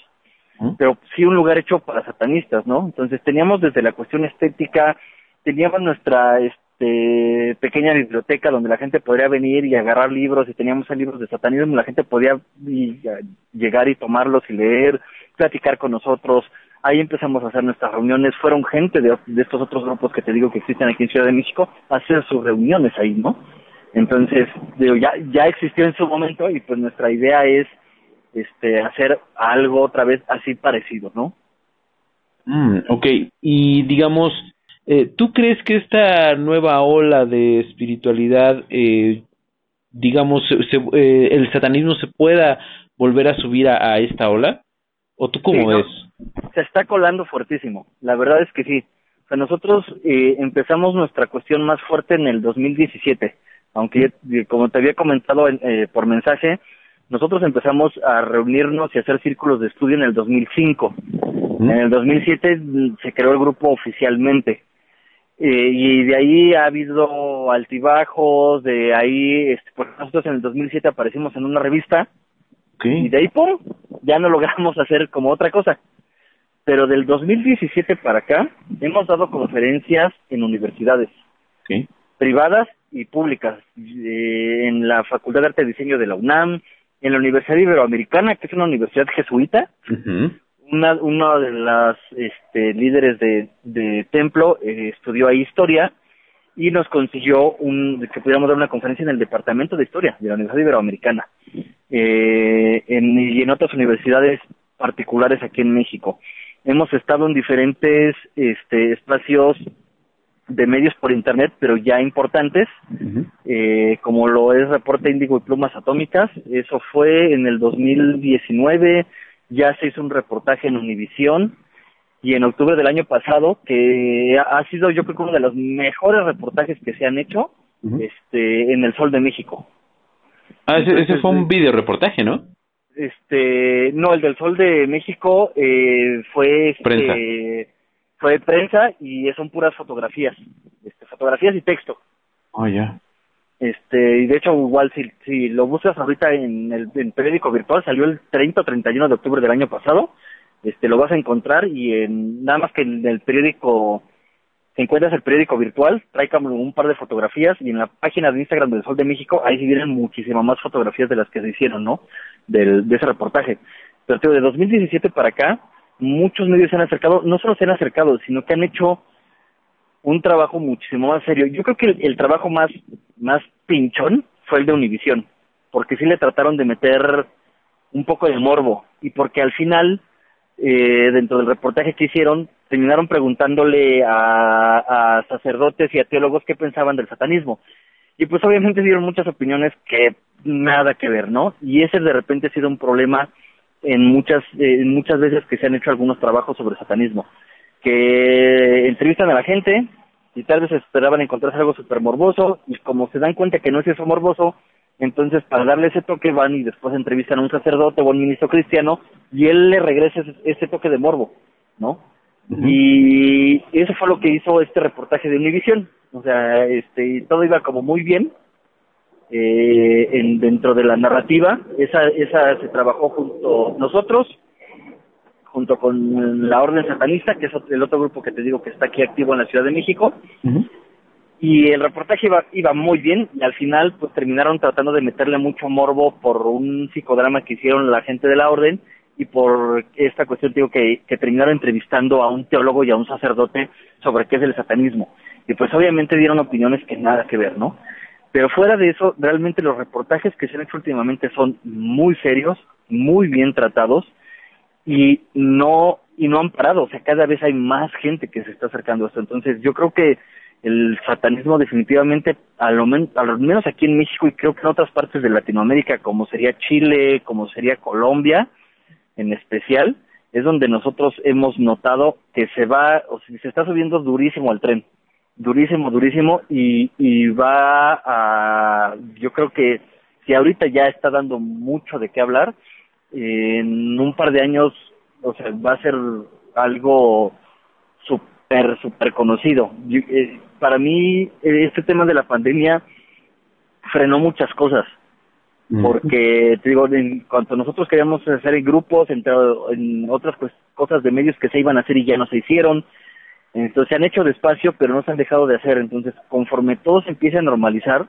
pero sí un lugar hecho para satanistas, ¿no? Entonces teníamos desde la cuestión estética, teníamos nuestra este pequeña biblioteca donde la gente podría venir y agarrar libros y teníamos libros de satanismo, la gente podía llegar y tomarlos y leer, platicar con nosotros. Ahí empezamos a hacer nuestras reuniones, fueron gente de, de estos otros grupos que te digo que existen aquí en Ciudad de México a hacer sus reuniones ahí, ¿no? Entonces, digo, ya, ya existió en su momento y pues nuestra idea es este hacer algo otra vez así parecido, ¿no? Mm, ok, y digamos, eh, ¿tú crees que esta nueva ola de espiritualidad, eh, digamos, se, eh, el satanismo se pueda volver a subir a, esta ola? ¿O tú cómo ves? Se está colando fuertísimo, la verdad es que sí. O sea, nosotros eh, empezamos nuestra cuestión más fuerte en el 2017 aunque como te había comentado eh, por mensaje, nosotros empezamos a reunirnos y hacer círculos de estudio en el 2005. En el 2007 mm, se creó el grupo oficialmente. Eh, y de ahí ha habido altibajos, de ahí, este, pues nosotros en el 2007 aparecimos en una revista, y de ahí, ¡pum!, ya no (laughs) logramos hacer como otra cosa. Pero del 2017 para acá, hemos dado conferencias en universidades privadas y públicas, eh, en la Facultad de Arte y Diseño de la UNAM, en la Universidad Iberoamericana, que es una universidad jesuita, una, una de las este, líderes de, de Templo eh, estudió ahí historia y nos consiguió un, que pudiéramos dar una conferencia en el Departamento de Historia de la Universidad Iberoamericana eh, en, y en otras universidades particulares aquí en México. Hemos estado en diferentes este, espacios de medios por internet, pero ya importantes, eh, como lo es Reporte Índigo y Plumas Atómicas. Eso fue en el 2019, ya se hizo un reportaje en Univisión y en octubre del año pasado, que ha sido yo creo que uno de los mejores reportajes que se han hecho este, en el Sol de México. Ah, ese, fue un video reportaje, ¿no? Este, no, el del Sol de México eh, fue... Este, fue prensa y son puras fotografías, este, fotografías y texto. Oh, ya. Este, y de hecho, igual, si, si lo buscas ahorita en el, periódico virtual, salió el 30 o 31 de octubre del año pasado, este, lo vas a encontrar y en, nada más que en el periódico, si encuentras el periódico virtual, trae como un par de fotografías y en la página de Instagram del Sol de México, ahí sí vienen muchísimas más fotografías de las que se hicieron, ¿no? Del, de ese reportaje. Pero, tío, de 2017 para acá, muchos medios se han acercado, no solo se han acercado, sino que han hecho un trabajo muchísimo más serio. Yo creo que el, trabajo más, más pinchón fue el de Univisión, porque sí le trataron de meter un poco de morbo y porque al final, eh, dentro del reportaje que hicieron, terminaron preguntándole a, a sacerdotes y a teólogos qué pensaban del satanismo. Y pues obviamente dieron muchas opiniones que nada que ver, ¿no? Y ese de repente ha sido un problema en muchas, eh, muchas veces que se han hecho algunos trabajos sobre satanismo, que entrevistan a la gente y tal vez esperaban encontrarse algo súper morboso y como se dan cuenta que no es eso morboso, Entonces, para darle ese toque, van y después entrevistan a un sacerdote o a un ministro cristiano y él le regresa ese, toque de morbo, ¿no? Y eso fue lo que hizo este reportaje de Univision. O sea, este, todo iba como muy bien eh, en, dentro de la narrativa. Esa, esa se trabajó junto nosotros, junto con la Orden Satanista, que es el otro grupo que te digo que está aquí activo en la Ciudad de México y el reportaje iba, iba muy bien y al final pues terminaron tratando de meterle mucho morbo por un psicodrama que hicieron la gente de la orden y por esta cuestión digo que, que terminaron entrevistando a un teólogo y a un sacerdote sobre qué es el satanismo y pues obviamente dieron opiniones que nada que ver, ¿no? Pero fuera de eso, realmente los reportajes que se han hecho últimamente son muy serios, muy bien tratados y no y no han parado, o sea, cada vez hay más gente que se está acercando a esto. Entonces, yo creo que el satanismo definitivamente, a lo, menos aquí en México y creo que en otras partes de Latinoamérica, como sería Chile, como sería Colombia en especial, es donde nosotros hemos notado que se va, o sea, se está subiendo durísimo al tren, durísimo, durísimo, y, y va a, yo creo que si ahorita ya está dando mucho de qué hablar, en un par de años, o sea, va a ser algo súper, súper conocido. Eh, para mí este tema de la pandemia frenó muchas cosas porque te digo en cuanto nosotros queríamos hacer en grupos entre en otras pues, cosas de medios que se iban a hacer y ya no se hicieron entonces se han hecho despacio pero no se han dejado de hacer. Entonces conforme todo se empiece a normalizar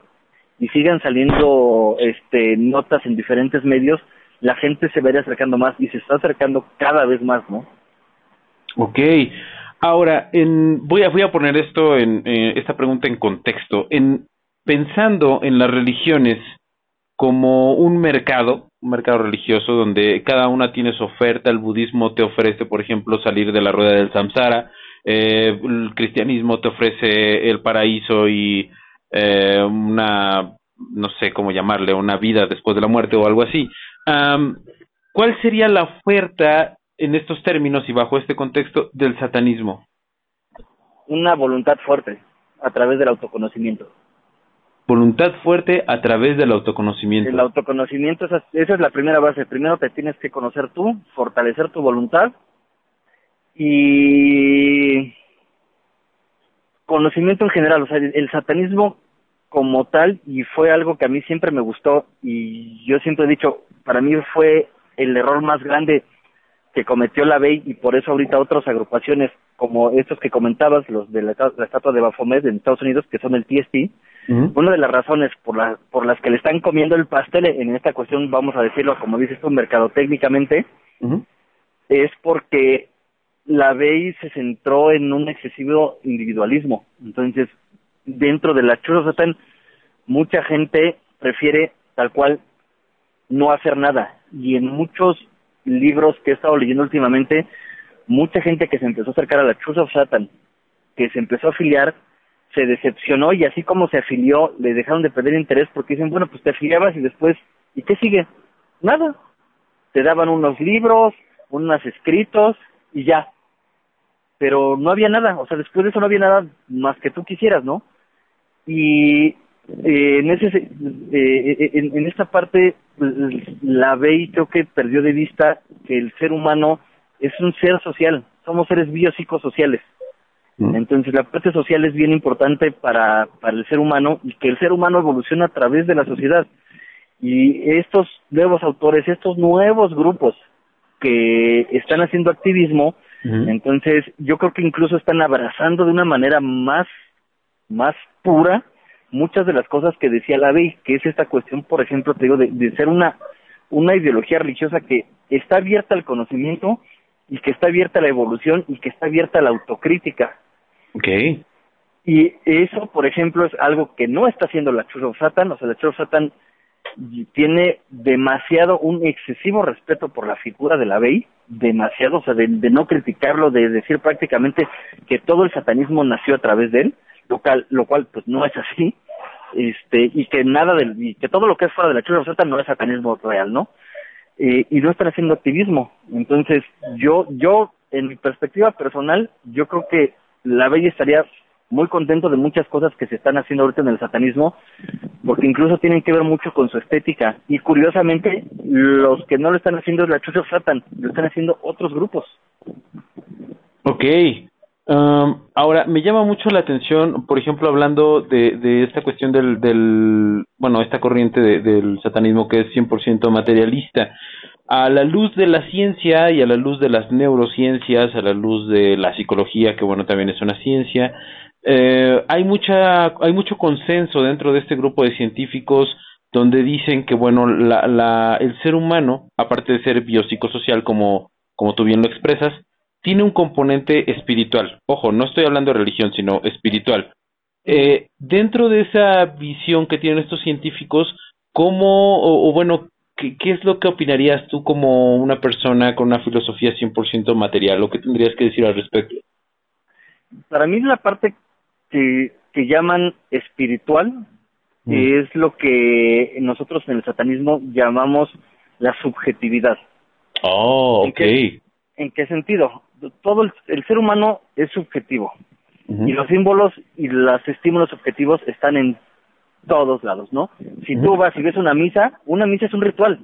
y sigan saliendo este notas en diferentes medios la gente se ir acercando más y se está acercando cada vez más no okay Ahora, en, voy, a, voy a poner esto en eh, esta pregunta en contexto. En, pensando en las religiones como un mercado, un mercado religioso donde cada una tiene su oferta, el budismo te ofrece, por ejemplo, salir de la rueda del samsara, eh, el cristianismo te ofrece el paraíso y eh, una, no sé cómo llamarle, una vida después de la muerte o algo así. ¿Cuál sería la oferta en estos términos y bajo este contexto del satanismo? Una voluntad fuerte a través del autoconocimiento. Voluntad fuerte a través del autoconocimiento. El autoconocimiento, esa, esa es la primera base. Primero te tienes que conocer tú, fortalecer tu voluntad y conocimiento en general. O sea, el satanismo como tal, y fue algo que a mí siempre me gustó, y yo siempre he dicho, para mí fue el error más grande que cometió la BEI y por eso ahorita otras agrupaciones como estos que comentabas, los de la, estatua de Baphomet en Estados Unidos, que son el TST, una de las razones por, la, por las que le están comiendo el pastel en esta cuestión, vamos a decirlo como dices tú, mercadotécnicamente, es porque la BEI se centró en un excesivo individualismo. Entonces, dentro de la Churro Satan, mucha gente prefiere tal cual no hacer nada. Y en muchos libros que he estado leyendo últimamente, mucha gente que se empezó a acercar a la Church of Satan, que se empezó a afiliar, se decepcionó y así como se afilió, le dejaron de perder interés porque dicen, bueno, pues te afiliabas y después, ¿y qué sigue? Nada. Te daban unos libros, unos escritos y ya. Pero no había nada, o sea, después de eso no había nada más que tú quisieras, ¿no? Y eh, en ese eh, eh, en, esta parte pues, la y creo que perdió de vista que el ser humano es un ser social somos seres biopsicosociales mm. entonces la parte social es bien importante para para el ser humano y que el ser humano evoluciona a través de la sociedad y estos nuevos autores estos nuevos grupos que están haciendo activismo entonces yo creo que incluso están abrazando de una manera más más pura muchas de las cosas que decía la ley, que es esta cuestión, por ejemplo, te digo, de, ser una, una ideología religiosa que está abierta al conocimiento y que está abierta a la evolución y que está abierta a la autocrítica. Okay. Y eso, por ejemplo, es algo que no está haciendo la Church of Satan, o sea, la Church of Satan tiene demasiado, un excesivo respeto por la figura de la Bey, demasiado, o sea, de, no criticarlo, de decir prácticamente que todo el satanismo nació a través de él, lo cual, lo cual pues no es así, este y que nada del y que todo lo que es fuera de la churra Satan no es satanismo real no eh, y no están haciendo activismo. Entonces yo yo en mi perspectiva personal yo creo que la bella estaría muy contento de muchas cosas que se están haciendo ahorita en el satanismo, porque incluso tienen que ver mucho con su estética. Y curiosamente, los que no lo están haciendo es la Church of Satan, lo están haciendo otros grupos. Ok. Um, ahora, me llama mucho la atención, por ejemplo, hablando de, de esta cuestión del, del, bueno, esta corriente del satanismo que es 100% materialista a la luz de la ciencia y a la luz de las neurociencias, a la luz de la psicología, que bueno, también es una ciencia, eh, hay mucha, hay mucho consenso dentro de este grupo de científicos donde dicen que bueno, la, la, el ser humano, aparte de ser biopsicosocial como, como tú bien lo expresas, tiene un componente espiritual. Ojo, no estoy hablando de religión, sino espiritual. Eh, dentro de esa visión que tienen estos científicos, ¿cómo, o, o bueno, ¿qué, ¿qué, es lo que opinarías tú como una persona con una filosofía 100% material? ¿O qué tendrías que decir al respecto? Para mí la parte que, que llaman espiritual mm. es lo que nosotros en el satanismo llamamos la subjetividad. Oh, ok. ¿En qué, sentido? Todo el, el, ser humano es subjetivo y los símbolos y los estímulos subjetivos están en todos lados, ¿no? Si tú vas y ves una misa, una misa es un ritual,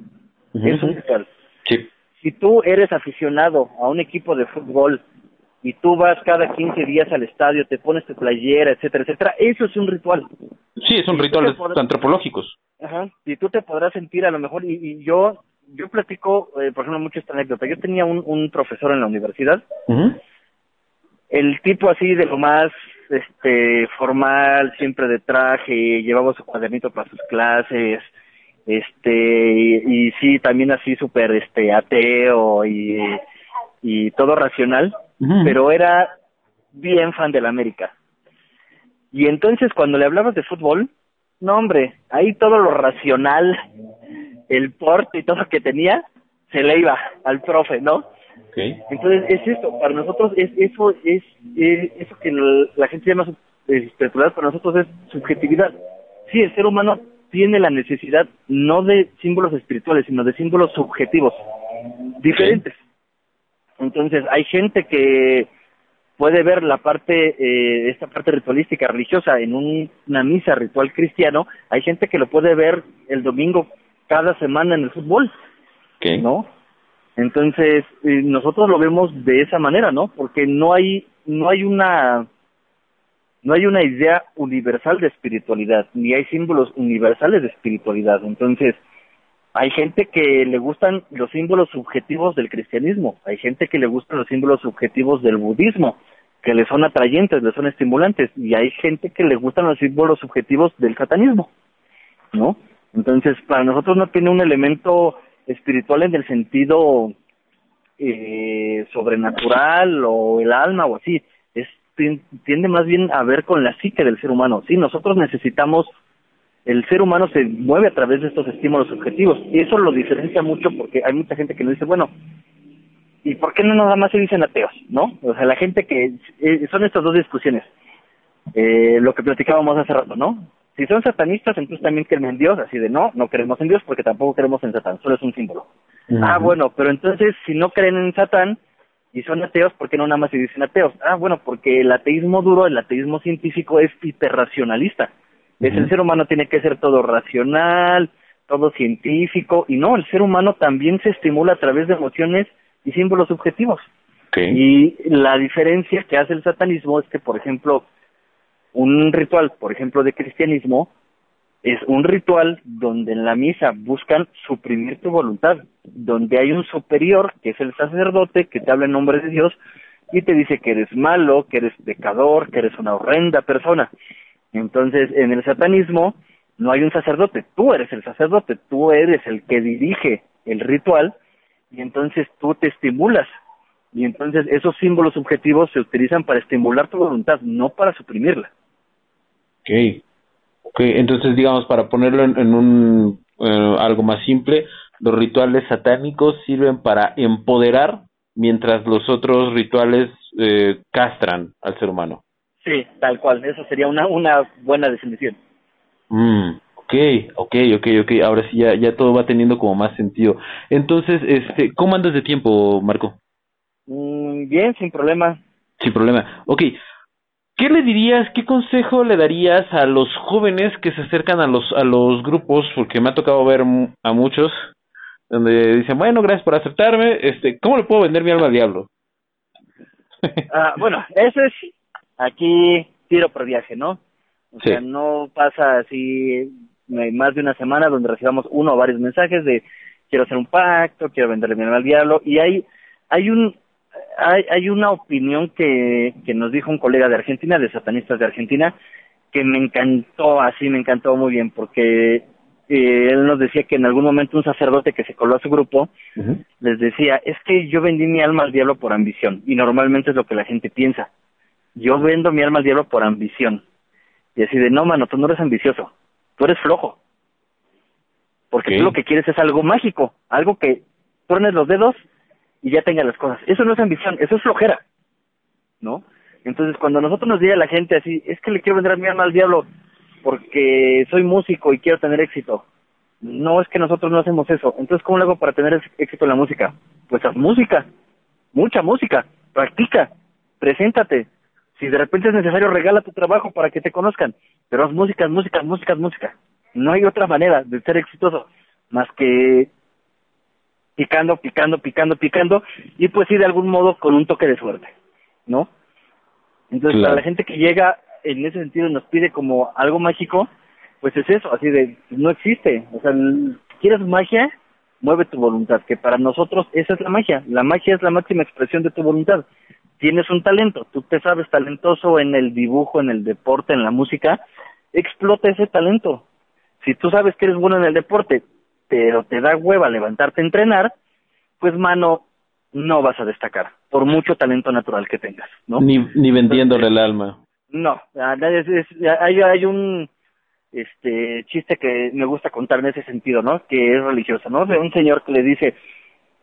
uh -huh. es un ritual. Sí. Si tú eres aficionado a un equipo de fútbol y tú vas cada 15 días al estadio, te pones tu playera, etcétera, etcétera, eso es un ritual. Sí, es un y ritual podrás, antropológicos. Ajá, y tú te podrás sentir a lo mejor, y, y yo yo platico, eh, por ejemplo, mucho esta anécdota. Yo tenía un, un profesor en la universidad, uh -huh. el tipo así de lo más este formal, siempre de traje, llevaba su cuadernito para sus clases, este y, y sí también así súper este ateo y y todo racional, uh -huh. pero era bien fan de la América. Y entonces cuando le hablabas de fútbol, no hombre, ahí todo lo racional, el porte y todo lo que tenía, se le iba al profe, ¿no? Okay. Entonces es esto, para nosotros es eso es, es eso que la gente llama espiritualidad, para nosotros es subjetividad. Sí, el ser humano tiene la necesidad no de símbolos espirituales, sino de símbolos subjetivos, diferentes. Okay. Entonces hay gente que puede ver la parte, eh, esta parte ritualística religiosa en un, una misa ritual cristiano, hay gente que lo puede ver el domingo cada semana en el fútbol. ¿no? Entonces, eh, nosotros lo vemos de esa manera, ¿no? Porque no hay, no hay una, no hay una idea universal de espiritualidad, ni hay símbolos universales de espiritualidad. Entonces, hay gente que le gustan los símbolos subjetivos del cristianismo, hay gente que le gustan los símbolos subjetivos del budismo, que le son atrayentes, le son estimulantes, y hay gente que le gustan los símbolos subjetivos del satanismo, ¿no? Entonces, para nosotros no tiene un elemento espiritual en el sentido eh, sobrenatural o el alma o así, es tiende más bien a ver con la psique del ser humano. Sí, nosotros necesitamos el ser humano se mueve a través de estos estímulos subjetivos y eso lo diferencia mucho porque hay mucha gente que nos dice, bueno, ¿y por qué no nada más se dicen ateos? ¿No? O sea, la gente que eh, son estas dos discusiones. Eh, lo que platicábamos hace rato, ¿no? Si son satanistas, entonces también creen en Dios, así de no, no creemos en Dios porque tampoco creemos en Satán, solo es un símbolo. Uh -huh. Ah, bueno, pero entonces si no creen en Satán y son ateos, ¿por qué no nada más se dicen ateos? Ah, bueno, porque el ateísmo duro, el ateísmo científico es hiperracionalista. Es el ser humano tiene que ser todo racional, todo científico, y no, el ser humano también se estimula a través de emociones y símbolos subjetivos. Okay. Y la diferencia que hace el satanismo es que, por ejemplo, un ritual, por ejemplo, de cristianismo, es un ritual donde en la misa buscan suprimir tu voluntad, donde hay un superior, que es el sacerdote, que te habla en nombre de Dios y te dice que eres malo, que eres pecador, que eres una horrenda persona. Entonces, en el satanismo no hay un sacerdote, tú eres el sacerdote, tú eres el que dirige el ritual y entonces tú te estimulas. Y entonces esos símbolos subjetivos se utilizan para estimular tu voluntad, no para suprimirla. Okay. ok, entonces digamos, para ponerlo en, en un eh, algo más simple, los rituales satánicos sirven para empoderar mientras los otros rituales eh, castran al ser humano. Sí, tal cual, eso sería una, una buena definición. Mm, ok, ok, ok, ok, ahora sí ya, ya todo va teniendo como más sentido. Entonces, este, ¿cómo andas de tiempo, Marco? Mm, bien, sin problema. Sin problema. Ok, ¿qué le dirías, qué consejo le darías a los jóvenes que se acercan a los, a los grupos? Porque me ha tocado ver a muchos donde dicen, bueno, gracias por aceptarme, este, ¿cómo le puedo vender mi alma al diablo? ah, bueno, eso es aquí tiro por viaje, ¿no? O sea, no pasa así más de una semana donde recibamos uno o varios mensajes de quiero hacer un pacto, quiero venderle mi alma al diablo, y hay, hay un, hay, hay una opinión que, que nos dijo un colega de Argentina, de satanistas de Argentina, que me encantó, así me encantó muy bien, porque él nos decía que en algún momento un sacerdote que se coló a su grupo les decía, es que yo vendí mi alma al diablo por ambición, y normalmente es lo que la gente piensa. Yo vendo mi alma al diablo por ambición. Y así de, no, mano, tú no eres ambicioso, tú eres flojo. Porque tú lo que quieres es algo mágico, algo que pones los dedos y ya tengas las cosas. Eso no es ambición, eso es flojera, ¿no? Entonces, cuando nosotros nos diga la gente así, es que le quiero vender mi alma al diablo, porque soy músico y quiero tener éxito. No es que nosotros no hacemos eso. Entonces, ¿cómo lo hago para tener éxito en la música? Pues haz música, mucha música, practica, preséntate. Si de repente es necesario, regala tu trabajo para que te conozcan. Pero haz música, música, música, música. No hay otra manera de ser exitoso más que picando, picando, picando, picando y pues sí de algún modo con un toque de suerte, ¿no? Entonces, para la gente que llega en ese sentido nos pide como algo mágico, pues es eso, así de, no existe. O sea, ¿quieres magia? Mueve tu voluntad, que para nosotros esa es la magia. La magia es la máxima expresión de tu voluntad. Tienes un talento, tú te sabes talentoso en el dibujo, en el deporte, en la música, explota ese talento. Si tú sabes que eres bueno en el deporte, pero te da hueva levantarte a entrenar, pues mano, no vas a destacar, por mucho talento natural que tengas, ¿no? Ni, ni vendiéndole el alma. No, hay, hay un este chiste que me gusta contar en ese sentido, ¿no? Que es religioso, ¿no? De un señor que le dice,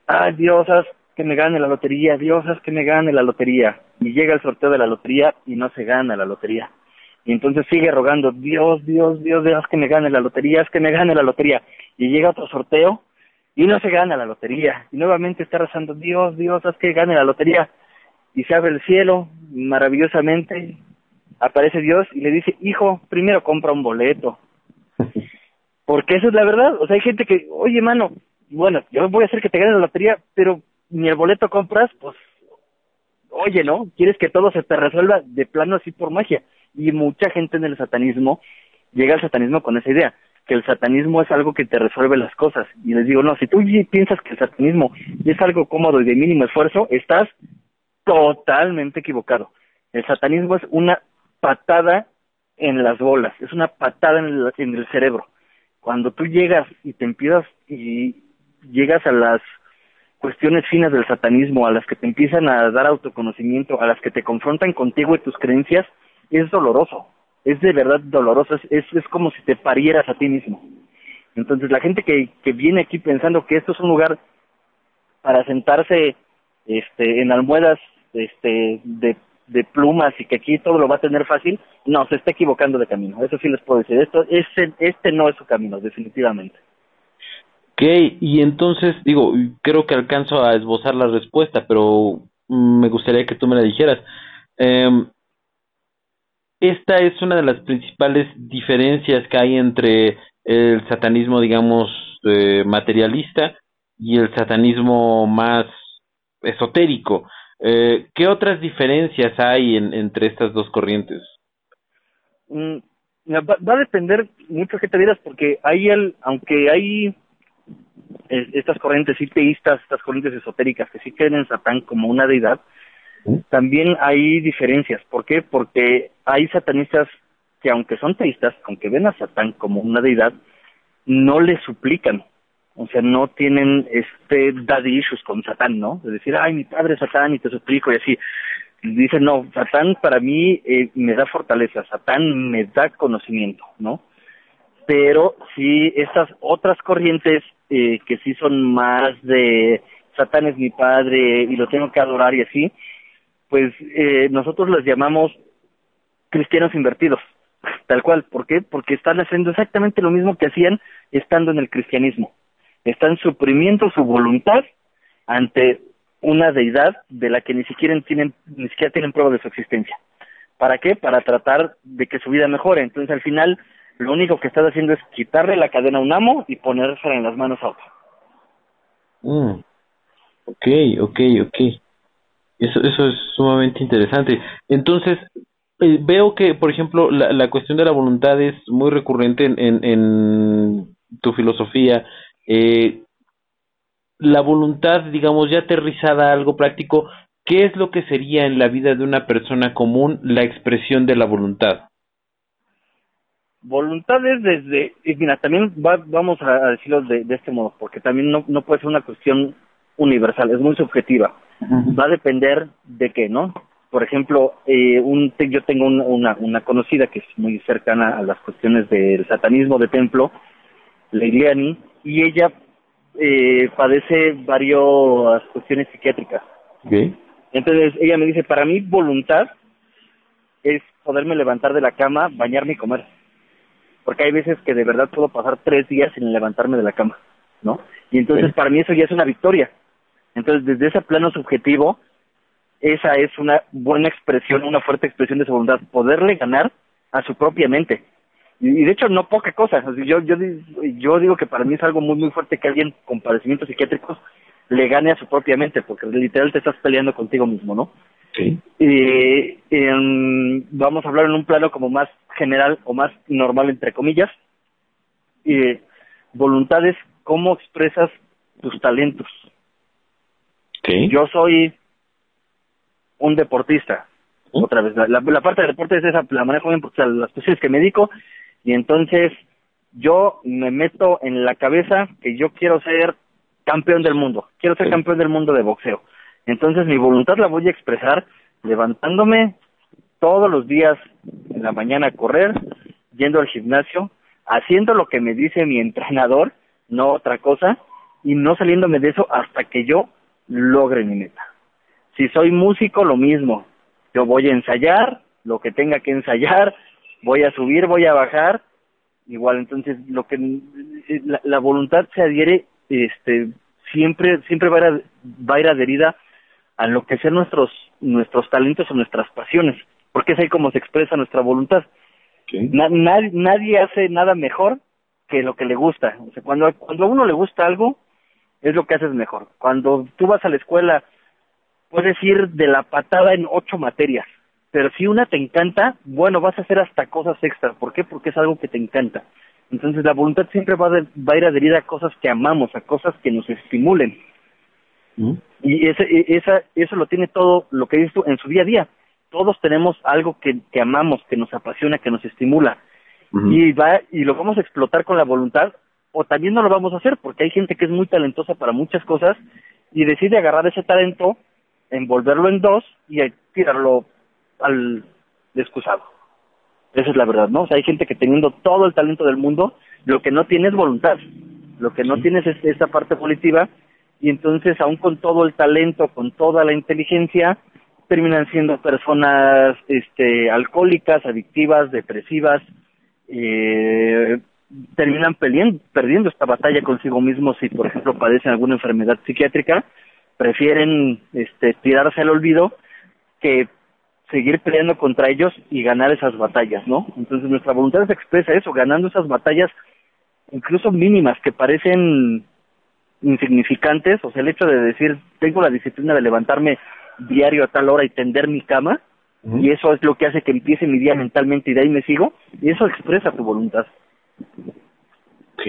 ah, diosas, que me gane la lotería, diosas, que me gane la lotería. Y llega el sorteo de la lotería y no se gana la lotería. Y entonces sigue rogando, Dios, Dios, Dios, Dios, que me gane la lotería, es que me gane la lotería. Y llega otro sorteo y no se gana la lotería. Y nuevamente está rezando, Dios, Dios, haz que gane la lotería. Y se abre el cielo maravillosamente aparece Dios y le dice, hijo, primero compra un boleto. (laughs) Porque eso es la verdad. O sea, hay gente que, oye, mano, bueno, yo voy a hacer que te gane la lotería, pero ni el boleto compras, pues, oye, ¿no? Quieres que todo se te resuelva de plano así por magia. Y mucha gente en el satanismo llega al satanismo con esa idea, que el satanismo es algo que te resuelve las cosas. Y les digo, no, si tú piensas que el satanismo es algo cómodo y de mínimo esfuerzo, estás totalmente equivocado. El satanismo es una patada en las bolas, es una patada en el, cerebro. Cuando tú llegas y te empiezas y llegas a las cuestiones finas del satanismo, a las que te empiezan a dar autoconocimiento, a las que te confrontan contigo y tus creencias, es doloroso, es de verdad doloroso, es, es, como si te parieras a ti mismo. Entonces la gente que, que viene aquí pensando que esto es un lugar para sentarse este, en almohadas este, de de plumas y que aquí todo lo va a tener fácil, no, se está equivocando de camino. Eso sí les puedo decir. Esto, este, este no es su camino, definitivamente. Y entonces, digo, creo que alcanzo a esbozar la respuesta, pero mm, me gustaría que tú me la dijeras. Eh, esta es una de las principales diferencias que hay entre el satanismo, digamos, eh, materialista y el satanismo más esotérico. Eh, ¿Qué otras diferencias hay entre estas dos corrientes? Mm, va, a depender mucho que te dirás, porque hay el, aunque hay estas corrientes sí teístas, estas corrientes esotéricas que sí creen en Satán como una deidad, también hay diferencias. ¿Por qué? Porque hay satanistas que aunque son teístas, aunque ven a Satán como una deidad, no le suplican, o sea, no tienen este daddy issues con Satán, ¿no? De decir, ay, mi padre es Satán y te suplico y así. Dicen, no, Satán para mí eh, me da fortaleza, Satán me da conocimiento, ¿no? Pero sí, estas otras corrientes eh, que sí son más de Satán es mi padre y lo tengo que adorar y así, pues eh, nosotros las llamamos cristianos invertidos, (laughs) tal cual. ¿Por qué? Porque están haciendo exactamente lo mismo que hacían estando en el cristianismo están suprimiendo su voluntad ante una deidad de la que ni siquiera tienen ni siquiera tienen prueba de su existencia. ¿Para qué? Para tratar de que su vida mejore. Entonces, al final, lo único que estás haciendo es quitarle la cadena a un amo y ponérsela en las manos a otro. Mm. Ok, ok, ok. Eso, eso es sumamente interesante. Entonces, eh, veo que, por ejemplo, la, la cuestión de la voluntad es muy recurrente en, en, en tu filosofía. Eh, la voluntad, digamos, ya aterrizada a algo práctico, ¿qué es lo que sería en la vida de una persona común la expresión de la voluntad? Voluntad es desde, y mira, también vamos a, decirlo de, este modo, porque también no, no puede ser una cuestión universal, es muy subjetiva. Va a depender de qué, ¿no? Por ejemplo, eh, un, yo tengo una, una conocida que es muy cercana a las cuestiones del satanismo de templo, Leiliani, y ella eh, padece varias cuestiones psiquiátricas. Entonces ella me dice, para mí voluntad es poderme levantar de la cama, bañarme y comer. Porque hay veces que de verdad puedo pasar tres días sin levantarme de la cama, ¿no? Y entonces para mí eso ya es una victoria. Entonces desde ese plano subjetivo, esa es una buena expresión, una fuerte expresión de su voluntad, poderle ganar a su propia mente y, de hecho no poca cosa yo yo yo digo que para mí es algo muy muy fuerte que alguien con padecimientos psiquiátricos le gane a su propia mente porque literal te estás peleando contigo mismo no sí. Y vamos a hablar en un plano como más general o más normal entre comillas y voluntades cómo expresas tus talentos. Sí. yo soy un deportista. Otra vez la, la, parte de deportes es esa la manejo bien porque las cuestiones que me dedico y entonces yo me meto en la cabeza que yo quiero ser campeón del mundo, quiero ser campeón del mundo de boxeo. Entonces mi voluntad la voy a expresar levantándome todos los días en la mañana a correr, yendo al gimnasio, haciendo lo que me dice mi (laughs) entrenador, no otra cosa, y no saliéndome de eso hasta que yo logre mi meta. Si soy músico, lo mismo. Yo voy a ensayar lo que tenga que ensayar, voy a subir, voy a bajar, igual, entonces lo que la, voluntad se adhiere, este, siempre, siempre va a ir adherida a lo que sean nuestros, nuestros talentos o nuestras pasiones, porque es ahí como se expresa nuestra voluntad. nadie hace nada mejor que lo que le gusta. O sea, cuando, cuando a uno le gusta algo, es lo que haces mejor. Cuando tú vas a la escuela, puedes ir de la patada en ocho materias pero si una te encanta, bueno, vas a hacer hasta cosas extras. ¿Por qué? Porque es algo que te encanta. Entonces la voluntad siempre va, va a ir adherida a cosas que amamos, a cosas que nos estimulen. ¿Mm? Y ese, e, esa, eso lo tiene todo lo que dices tú en su día a día. Todos tenemos algo que, que amamos, que nos apasiona, que nos estimula. Y, va, y lo vamos a explotar con la voluntad o también no lo vamos a hacer porque hay gente que es muy talentosa para muchas cosas y decide agarrar ese talento, envolverlo en dos y tirarlo al excusado. Esa es la verdad, ¿no? O sea, hay gente que teniendo todo el talento del mundo, lo que no tiene es voluntad, lo que no tiene es esa parte volitiva, y entonces, aún con todo el talento, con toda la inteligencia, terminan siendo personas este, alcohólicas, adictivas, depresivas, eh, terminan perdiendo esta batalla consigo mismos si, por ejemplo, padecen alguna enfermedad psiquiátrica, prefieren este, tirarse al olvido que seguir peleando contra ellos y ganar esas batallas, ¿no? Entonces nuestra voluntad se expresa eso, ganando esas batallas incluso mínimas que parecen insignificantes, o sea, el hecho de decir, tengo la disciplina de levantarme diario a tal hora y tender mi cama, y eso es lo que hace que empiece mi día mentalmente y de ahí me sigo, y eso expresa tu voluntad. Ok,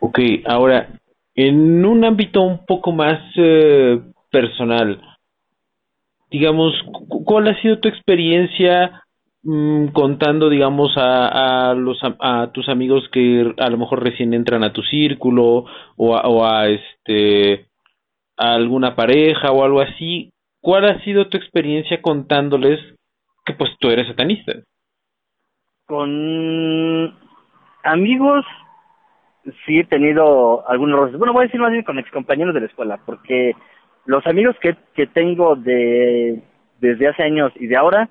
ok, ahora, en un ámbito un poco más eh, personal, digamos, ¿cuál ha sido tu experiencia mm, contando, digamos, a, los, a, tus amigos que a lo mejor recién entran a tu círculo o a, o a este a alguna pareja o algo así? ¿Cuál ha sido tu experiencia contándoles que pues tú eres satanista? Con amigos sí he tenido algunos bueno voy a decir más bien con excompañeros de la escuela porque los amigos que, que tengo de desde hace años y de ahora,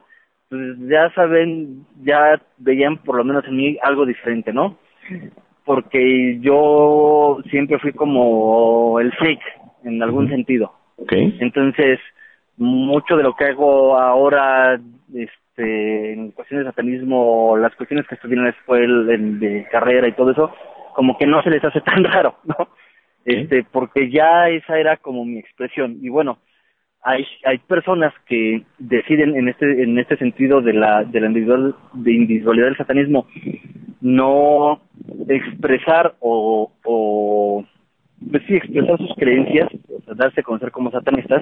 pues ya saben, ya veían por lo menos en mí algo diferente, ¿no? Porque yo siempre fui como el freak, en algún sentido. Okay. Entonces, mucho de lo que hago ahora este en cuestiones de satanismo las cuestiones que estudié en la escuela de carrera y todo eso como que no se les hace tan (laughs) raro no este porque ya esa era como mi expresión y bueno hay hay personas que deciden en este en este sentido de la de la individual, de individualidad del satanismo no expresar o, o pues sí expresar sus creencias o darse a conocer como satanistas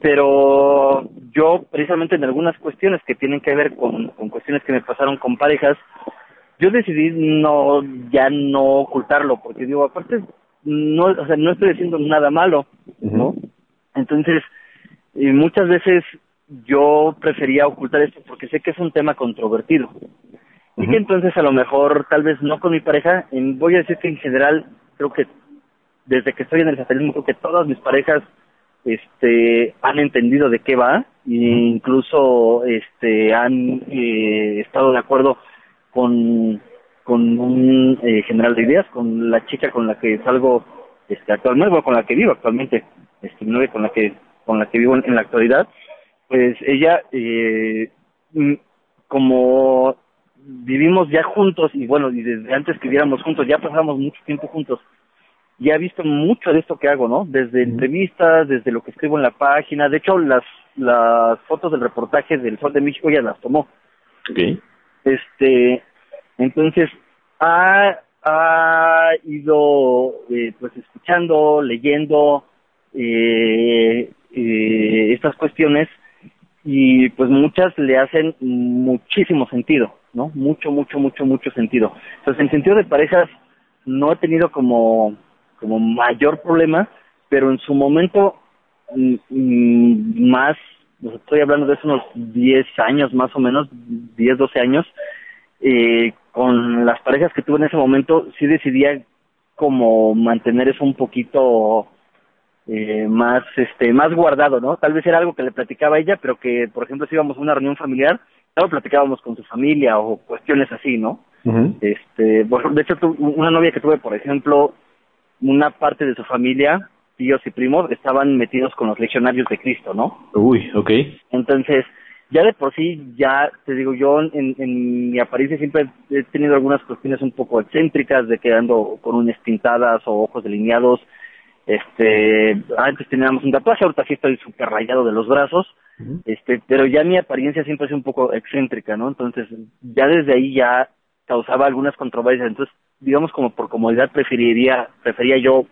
pero yo precisamente en algunas cuestiones que tienen que ver con, con cuestiones que me pasaron con parejas yo decidí no ya no ocultarlo porque digo aparte no o sea no estoy diciendo nada malo no entonces y muchas veces yo prefería ocultar esto porque sé que es un tema controvertido. Y que entonces a lo mejor, tal vez no con mi pareja, en, voy a decir que en general, creo que desde que estoy en el satanismo, creo que todas mis parejas este han entendido de qué va e incluso este han eh, estado de acuerdo con con un eh, general de ideas con la chica con la que salgo este actualmente con la que vivo actualmente este novia con la que con la que vivo en, la actualidad, pues ella, eh, mm, como vivimos ya juntos y bueno, y desde antes que viviéramos juntos, ya pasamos mucho tiempo juntos, ya ha visto mucho de esto que hago, ¿no? Desde entrevistas, desde lo que escribo en la página, de hecho las las fotos del reportaje del Sol de México ya las tomó. Okay. Este, entonces ha ha ido eh, pues escuchando, leyendo, eh, eh, estas cuestiones y pues muchas le hacen muchísimo sentido, ¿no? Mucho, mucho, mucho, mucho sentido. Entonces, en sentido de parejas, no he tenido como, como mayor problema, pero en su momento mm, mm, más, estoy hablando de hace unos 10 años más o menos, 10, 12 años, eh, con las parejas que tuve en ese momento, sí decidía como mantener eso un poquito eh, más este más guardado, ¿no? Tal vez era algo que le platicaba a ella, pero que, por ejemplo, si íbamos a una reunión familiar, lo platicábamos con su familia o cuestiones así, ¿no? Este, de hecho, una novia que tuve, por ejemplo, una parte de su familia, tíos y primos, estaban metidos con los legionarios de Cristo, ¿no? Uy, ok. Entonces, ya de por sí, ya te digo, yo en, en mi apariencia siempre he tenido algunas cuestiones un poco excéntricas, de que ando con unas pintadas o ojos delineados, este, antes teníamos un tatuaje, ahorita sí estoy súper rayado de los brazos, este, pero ya mi apariencia siempre es un poco excéntrica, ¿no? Entonces, ya desde ahí ya causaba algunas controversias, entonces, digamos como por comodidad preferiría, prefería yo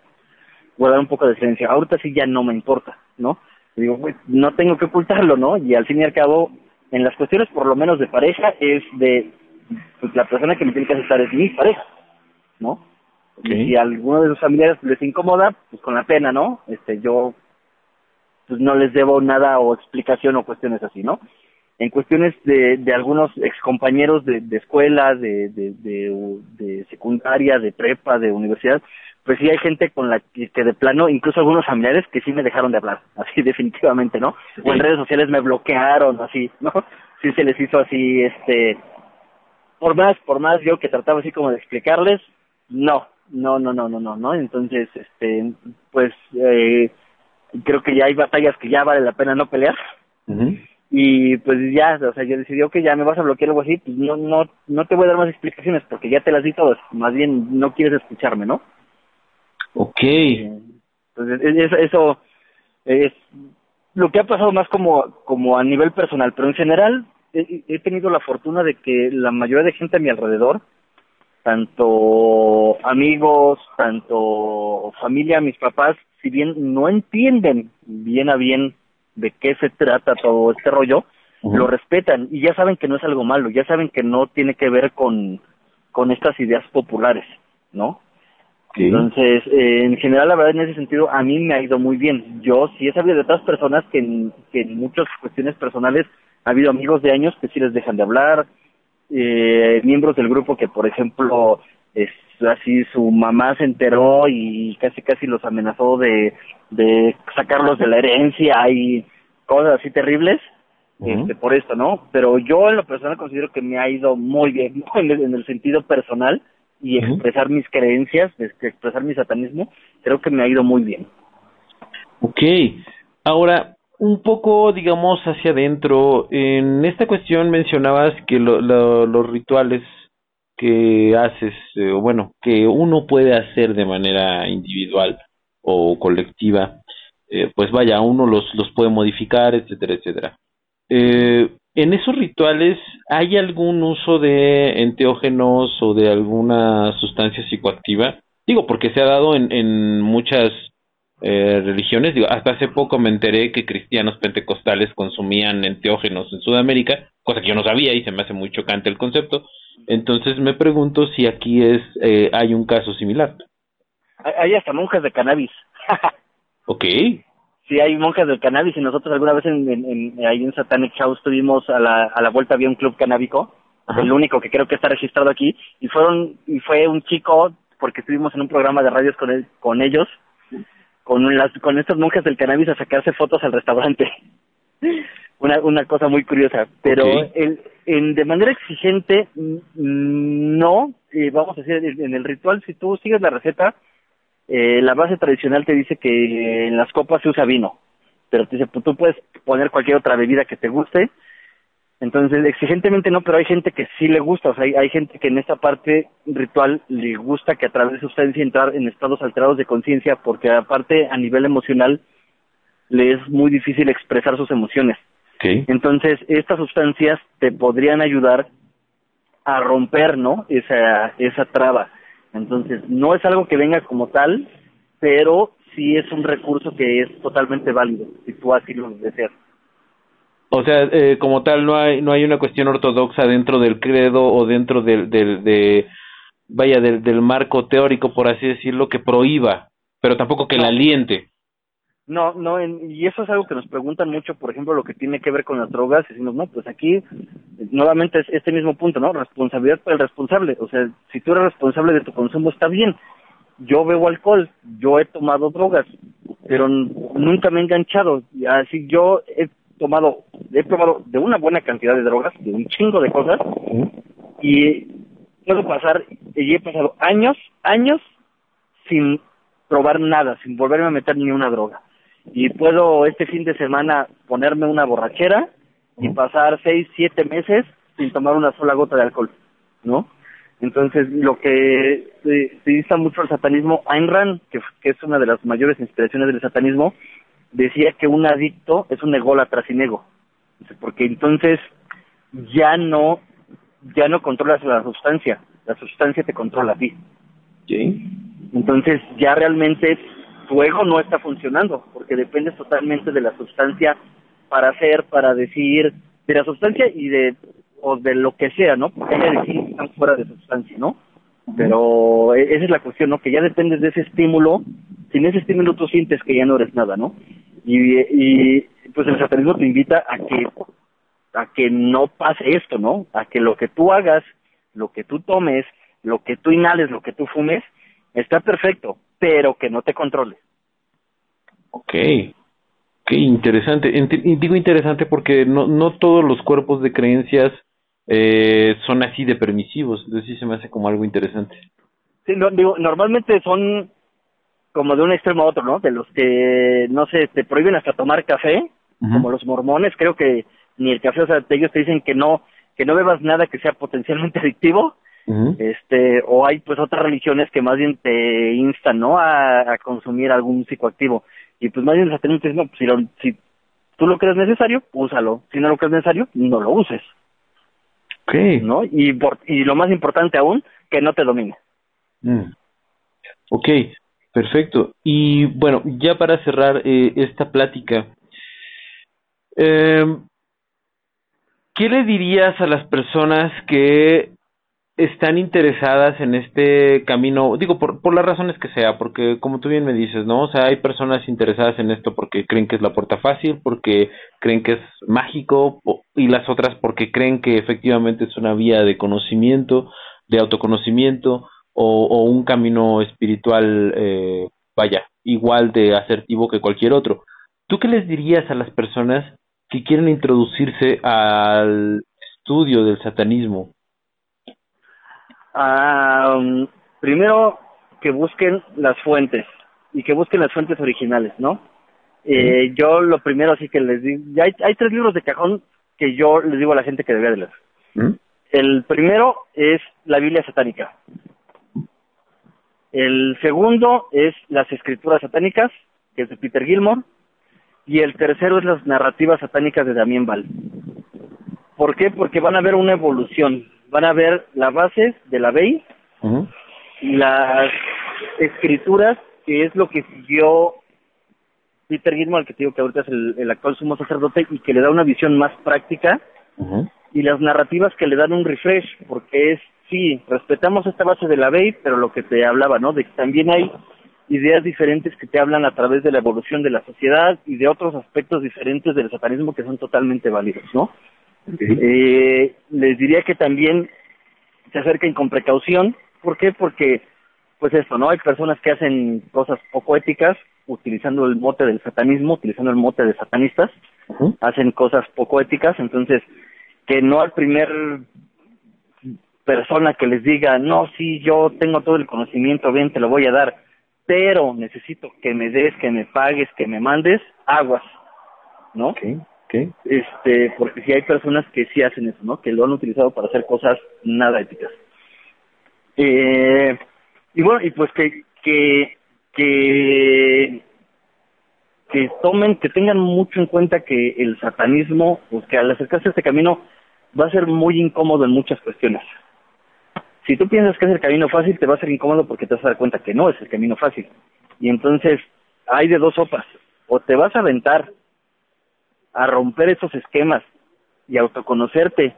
guardar un poco de silencio. Ahorita sí ya no me importa, ¿no? Digo, pues, no tengo que ocultarlo, ¿no? Y al fin y al cabo, en las cuestiones por lo menos de pareja, es de, pues la persona que me tiene que aceptar es mi pareja, ¿no? Y si a alguno de sus familiares les incomoda, pues con la pena, ¿no? Este, yo pues no les debo nada o explicación o cuestiones así, ¿no? En cuestiones de, de algunos excompañeros de, de escuela, de, de, de, de secundaria, de prepa, de universidad, pues sí hay gente con la que, que, de plano, incluso algunos familiares que sí me dejaron de hablar, (laughs) así definitivamente, ¿no? O en redes sociales me bloquearon, así, ¿no? Sí se les hizo así, este, por más, por más yo que trataba así como de explicarles, no, no, no, no, no, no, no. Entonces, este, pues, eh, creo que ya hay batallas que ya vale la pena no pelear. Y pues ya, o sea, yo decidí, ok, ya me vas a bloquear algo así, pues no, no, no te voy a dar más explicaciones porque ya te las di todas. Más bien, no quieres escucharme, ¿no? Ok. Entonces, eso, eso es lo que ha pasado más como, como a nivel personal, pero en general he, he tenido la fortuna de que la mayoría de gente a mi alrededor, tanto amigos, tanto familia, mis papás, si bien no entienden bien a bien de qué se trata todo este rollo, lo respetan y ya saben que no es algo malo, ya saben que no tiene que ver con, con estas ideas populares, ¿no? Entonces, eh, en general, la verdad, en ese sentido, a mí me ha ido muy bien. Yo sí he sabido de otras personas que en, que en muchas cuestiones personales ha habido amigos de años que sí les dejan de hablar, eh, miembros del grupo que, por ejemplo, es así su mamá se enteró y casi casi los amenazó de, de sacarlos de la herencia y cosas así terribles este, por esto, ¿no? Pero yo en lo personal considero que me ha ido muy bien, (laughs) en, el, sentido personal y expresar mis creencias, expresar mi satanismo, creo que me ha ido muy bien. Ok, ahora un poco, digamos, hacia adentro, en esta cuestión mencionabas que los rituales que haces, eh, bueno, que uno puede hacer de manera individual o colectiva, eh, pues vaya, uno los, los puede modificar, etcétera, etcétera. Eh, en esos rituales, ¿hay algún uso de enteógenos o de alguna sustancia psicoactiva? Digo, porque se ha dado en, en muchas eh, religiones. Digo, hasta hace poco me enteré que cristianos pentecostales consumían enteógenos en Sudamérica, cosa que yo no sabía y se me hace muy chocante el concepto. Entonces me pregunto si aquí es eh, hay un caso similar. Hay hasta monjas de cannabis. (laughs) ok. Sí, hay monjas del cannabis y nosotros alguna vez en, en, ahí en Satanic House tuvimos a la, a la vuelta había un club canábico, el único que creo que está registrado aquí y fueron y fue un chico porque estuvimos en un programa de radios con él, con ellos con las con estas monjas del cannabis a sacarse fotos al restaurante. (laughs) una una cosa muy curiosa, pero el, en, de manera exigente no, eh, vamos a decir en el ritual si tú sigues la receta eh, la base tradicional te dice que en las copas se usa vino, pero te dice, pues, tú puedes poner cualquier otra bebida que te guste. Entonces, exigentemente no, pero hay gente que sí le gusta, o sea, hay, gente que en esta parte ritual le gusta que a través de sustancia entrar en estados alterados de conciencia, porque aparte a nivel emocional le es muy difícil expresar sus emociones. Entonces, estas sustancias te podrían ayudar a romper, ¿no? Esa, esa traba. Entonces, no es algo que venga como tal, pero sí es un recurso que es totalmente válido, si tú así lo deseas. O sea, eh, como tal, no hay, no hay una cuestión ortodoxa dentro del credo o dentro del, del de, vaya, del, del marco teórico, por así decirlo, que prohíba, pero tampoco que la aliente. No, no, y eso es algo que nos preguntan mucho, por ejemplo, lo que tiene que ver con las drogas, y decimos, no, pues aquí nuevamente es este mismo punto, ¿no? Responsabilidad para el responsable, o sea, si tú eres responsable de tu consumo está bien. Yo bebo alcohol, yo he tomado drogas, pero nunca me he enganchado, así yo he tomado, he probado de una buena cantidad de drogas, de un chingo de cosas, y puedo pasar, y he pasado años, años sin probar nada, sin volverme a meter ni una droga y puedo este fin de semana ponerme una borrachera y pasar seis, siete meses sin tomar una sola gota de alcohol, ¿no? Entonces, lo que se, se mucho al satanismo, Ayn Rand, que, es una de las mayores inspiraciones del satanismo, decía que un adicto es un ególatra sin ego, porque entonces ya no, ya no controlas la sustancia, la sustancia te controla a ti. ¿Sí? Entonces ya realmente tu ego no está funcionando, porque dependes totalmente de la sustancia para hacer, para decir, de la sustancia y de, o de lo que sea, ¿no? Porque ella decir están fuera de sustancia, ¿no? Pero e, esa es la cuestión, ¿no? Que ya dependes de ese estímulo, sin ese estímulo tú sientes que ya no eres nada, ¿no? Y, y pues el satanismo te invita a que, a que no pase esto, ¿no? A que lo que tú hagas, lo que tú tomes, lo que tú inhales, lo que tú fumes, está perfecto, pero que no te controle. Ok, qué interesante. Y digo interesante porque no, no todos los cuerpos de creencias eh, son así de permisivos, entonces sí se me hace como algo interesante. Sí, no, digo, normalmente son como de un extremo a otro, ¿no? De los que, no sé, te prohíben hasta tomar café, como los mormones, creo que ni el café, o sea, ellos te dicen que no, que no bebas nada que sea potencialmente (laughs) adictivo, este o hay pues otras religiones que más bien te instan no a, consumir algún psicoactivo. Y pues más bien el satanismo no pues, si, lo, si tú lo crees necesario úsalo. Si no lo crees necesario no lo uses okay. no y y lo más importante aún que no te domine. Mm. Ok, perfecto y bueno ya para cerrar eh, esta plática eh, ¿Qué le dirías a las personas que están interesadas en este camino, digo, por, por las razones que sea, porque como tú bien me dices, ¿no? O sea, hay personas interesadas en esto porque creen que es la puerta fácil, porque creen que es mágico, y las otras porque creen que efectivamente es una vía de conocimiento, de autoconocimiento, o, o un camino espiritual, eh, vaya, igual de asertivo que cualquier otro. ¿Tú qué les dirías a las personas que quieren introducirse al estudio del satanismo? Um, primero que busquen las fuentes y que busquen las fuentes originales, ¿no? Eh, yo lo primero sí que les digo, hay, hay tres libros de cajón que yo les digo a la gente que debe de leer. ¿Mm? El primero es la Biblia satánica. El segundo es las escrituras satánicas, que es de Peter Gilmore. Y el tercero es las narrativas satánicas de Damien Val. ¿Por qué? Porque van a ver una evolución. Van a ver las bases de la Bey y las escrituras, que es lo que siguió Peter Gilmore, que te digo que ahorita es el, actual sumo sacerdote y que le da una visión más práctica. Y las narrativas que le dan un refresh, porque es, sí, respetamos esta base de la Bey, pero lo que te hablaba, ¿no? De que también hay ideas diferentes que te hablan a través de la evolución de la sociedad y de otros aspectos diferentes del satanismo que son totalmente válidos, ¿no? Eh, les diría que también se acerquen con precaución. ¿Por qué? Porque, pues esto, ¿no? Hay personas que hacen cosas poco éticas utilizando el mote del satanismo, utilizando el mote de satanistas, hacen cosas poco éticas, entonces, que no al primer persona que les diga, no, sí, yo tengo todo el conocimiento, bien, te lo voy a dar, pero necesito que me des, que me pagues, que me mandes, aguas, ¿no? Okay, Este, porque si hay personas que sí hacen eso, ¿no? Que lo han utilizado para hacer cosas nada éticas. Eh, y bueno, y pues que, que, que, que tomen, que tengan mucho en cuenta que el satanismo, pues que al acercarse a este camino va a ser muy incómodo en muchas cuestiones. Si tú piensas que es el camino fácil, te va a ser incómodo porque te vas a dar cuenta que no es el camino fácil. Y entonces hay de dos sopas. O te vas a aventar a romper esos esquemas y autoconocerte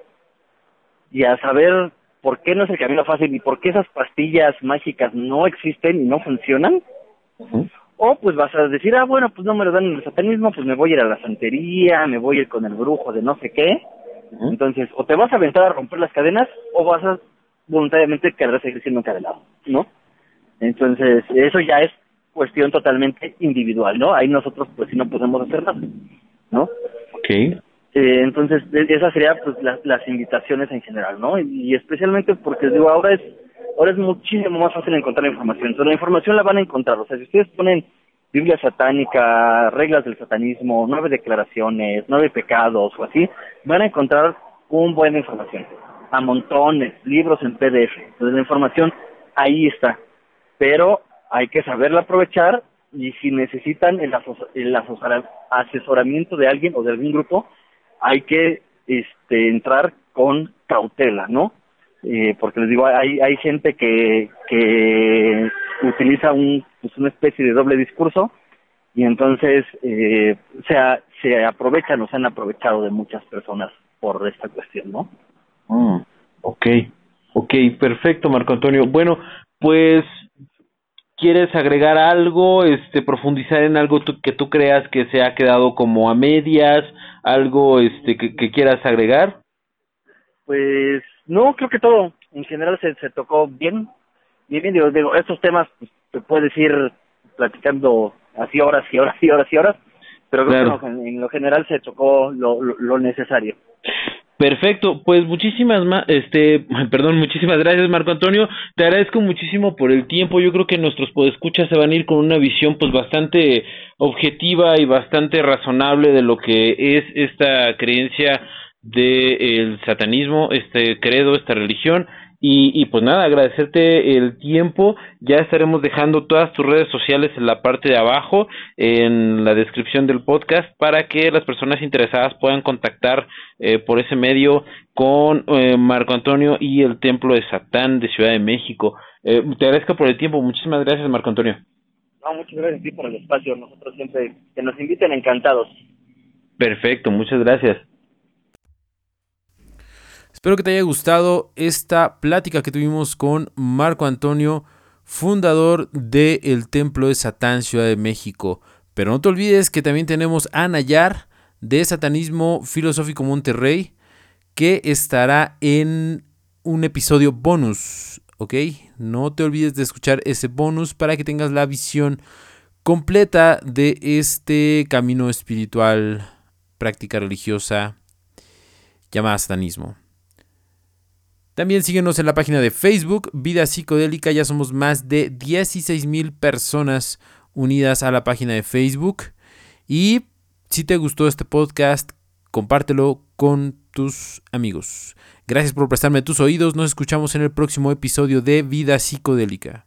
y a saber por qué no es el camino fácil y por qué esas pastillas mágicas no existen y no funcionan. O pues vas a decir, ah, bueno, pues no me lo dan en el satanismo, pues me voy a ir a la santería, me voy a ir con el brujo de no sé qué. Entonces, o te vas a aventar a romper las cadenas o vas a voluntariamente querrá seguir siendo encadenado, ¿no? Entonces, eso ya es cuestión totalmente individual, ¿no? Ahí nosotros, pues, si no podemos hacer nada, ¿no? Ok. Eh, entonces, e, esas serían, pues, las invitaciones en general, ¿no? Y, especialmente porque, digo, ahora es ahora es muchísimo más fácil encontrar información. Entonces, la información la van a encontrar. O sea, si ustedes ponen Biblia satánica, reglas del satanismo, nueve declaraciones, nueve pecados o así, van a encontrar un buena información a montones, libros en PDF. Entonces la información ahí está, pero hay que saberla aprovechar y si necesitan el, el asesoramiento de alguien o de algún grupo, hay que este, entrar con cautela, ¿no? Eh, porque les digo, hay, hay gente que, que utiliza un, pues una especie de doble discurso y entonces eh, se, se aprovechan o se han aprovechado de muchas personas por esta cuestión, ¿no? Mm, ok, ok, perfecto, Marco Antonio. Bueno, pues, ¿quieres agregar algo, este, profundizar en algo que tú creas que se ha quedado como a medias, algo este, que, quieras agregar? Pues, no, creo que todo, en general se, se tocó bien, bien, bien, digo, digo estos temas, pues, te puedes ir platicando así horas y horas y horas y horas, pero creo que en, lo general se tocó lo, lo necesario. Perfecto, pues muchísimas este, (laughs) perdón, muchísimas gracias Marco Antonio, te agradezco muchísimo por el tiempo, yo creo que nuestros podescuchas se van a ir con una visión pues bastante objetiva y bastante razonable de lo que es esta creencia del satanismo, este credo, esta religión y, y, pues nada, agradecerte el tiempo. Ya estaremos dejando todas tus redes sociales en la parte de abajo, en la descripción del podcast, para que las personas interesadas puedan contactar eh, por ese medio con eh, Marco Antonio y el Templo de Satán de Ciudad de México. Eh, te agradezco por el tiempo. Muchísimas gracias, Marco Antonio. No, muchas gracias a ti por el espacio. Nosotros siempre que nos inviten encantados. Perfecto, muchas gracias. Espero que te haya gustado esta plática que tuvimos con Marco Antonio, fundador del Templo de Satán Ciudad de México. Pero no te olvides que también tenemos a Nayar de Satanismo Filosófico Monterrey, que estará en un episodio bonus, ¿ok? No te olvides de escuchar ese bonus para que tengas la visión completa de este camino espiritual, práctica religiosa llamada satanismo. También síguenos en la página de Facebook, Vida Psicodélica. Ya somos más de 16 mil personas unidas a la página de Facebook. Y si te gustó este podcast, compártelo con tus amigos. Gracias por prestarme tus oídos. Nos escuchamos en el próximo episodio de Vida Psicodélica.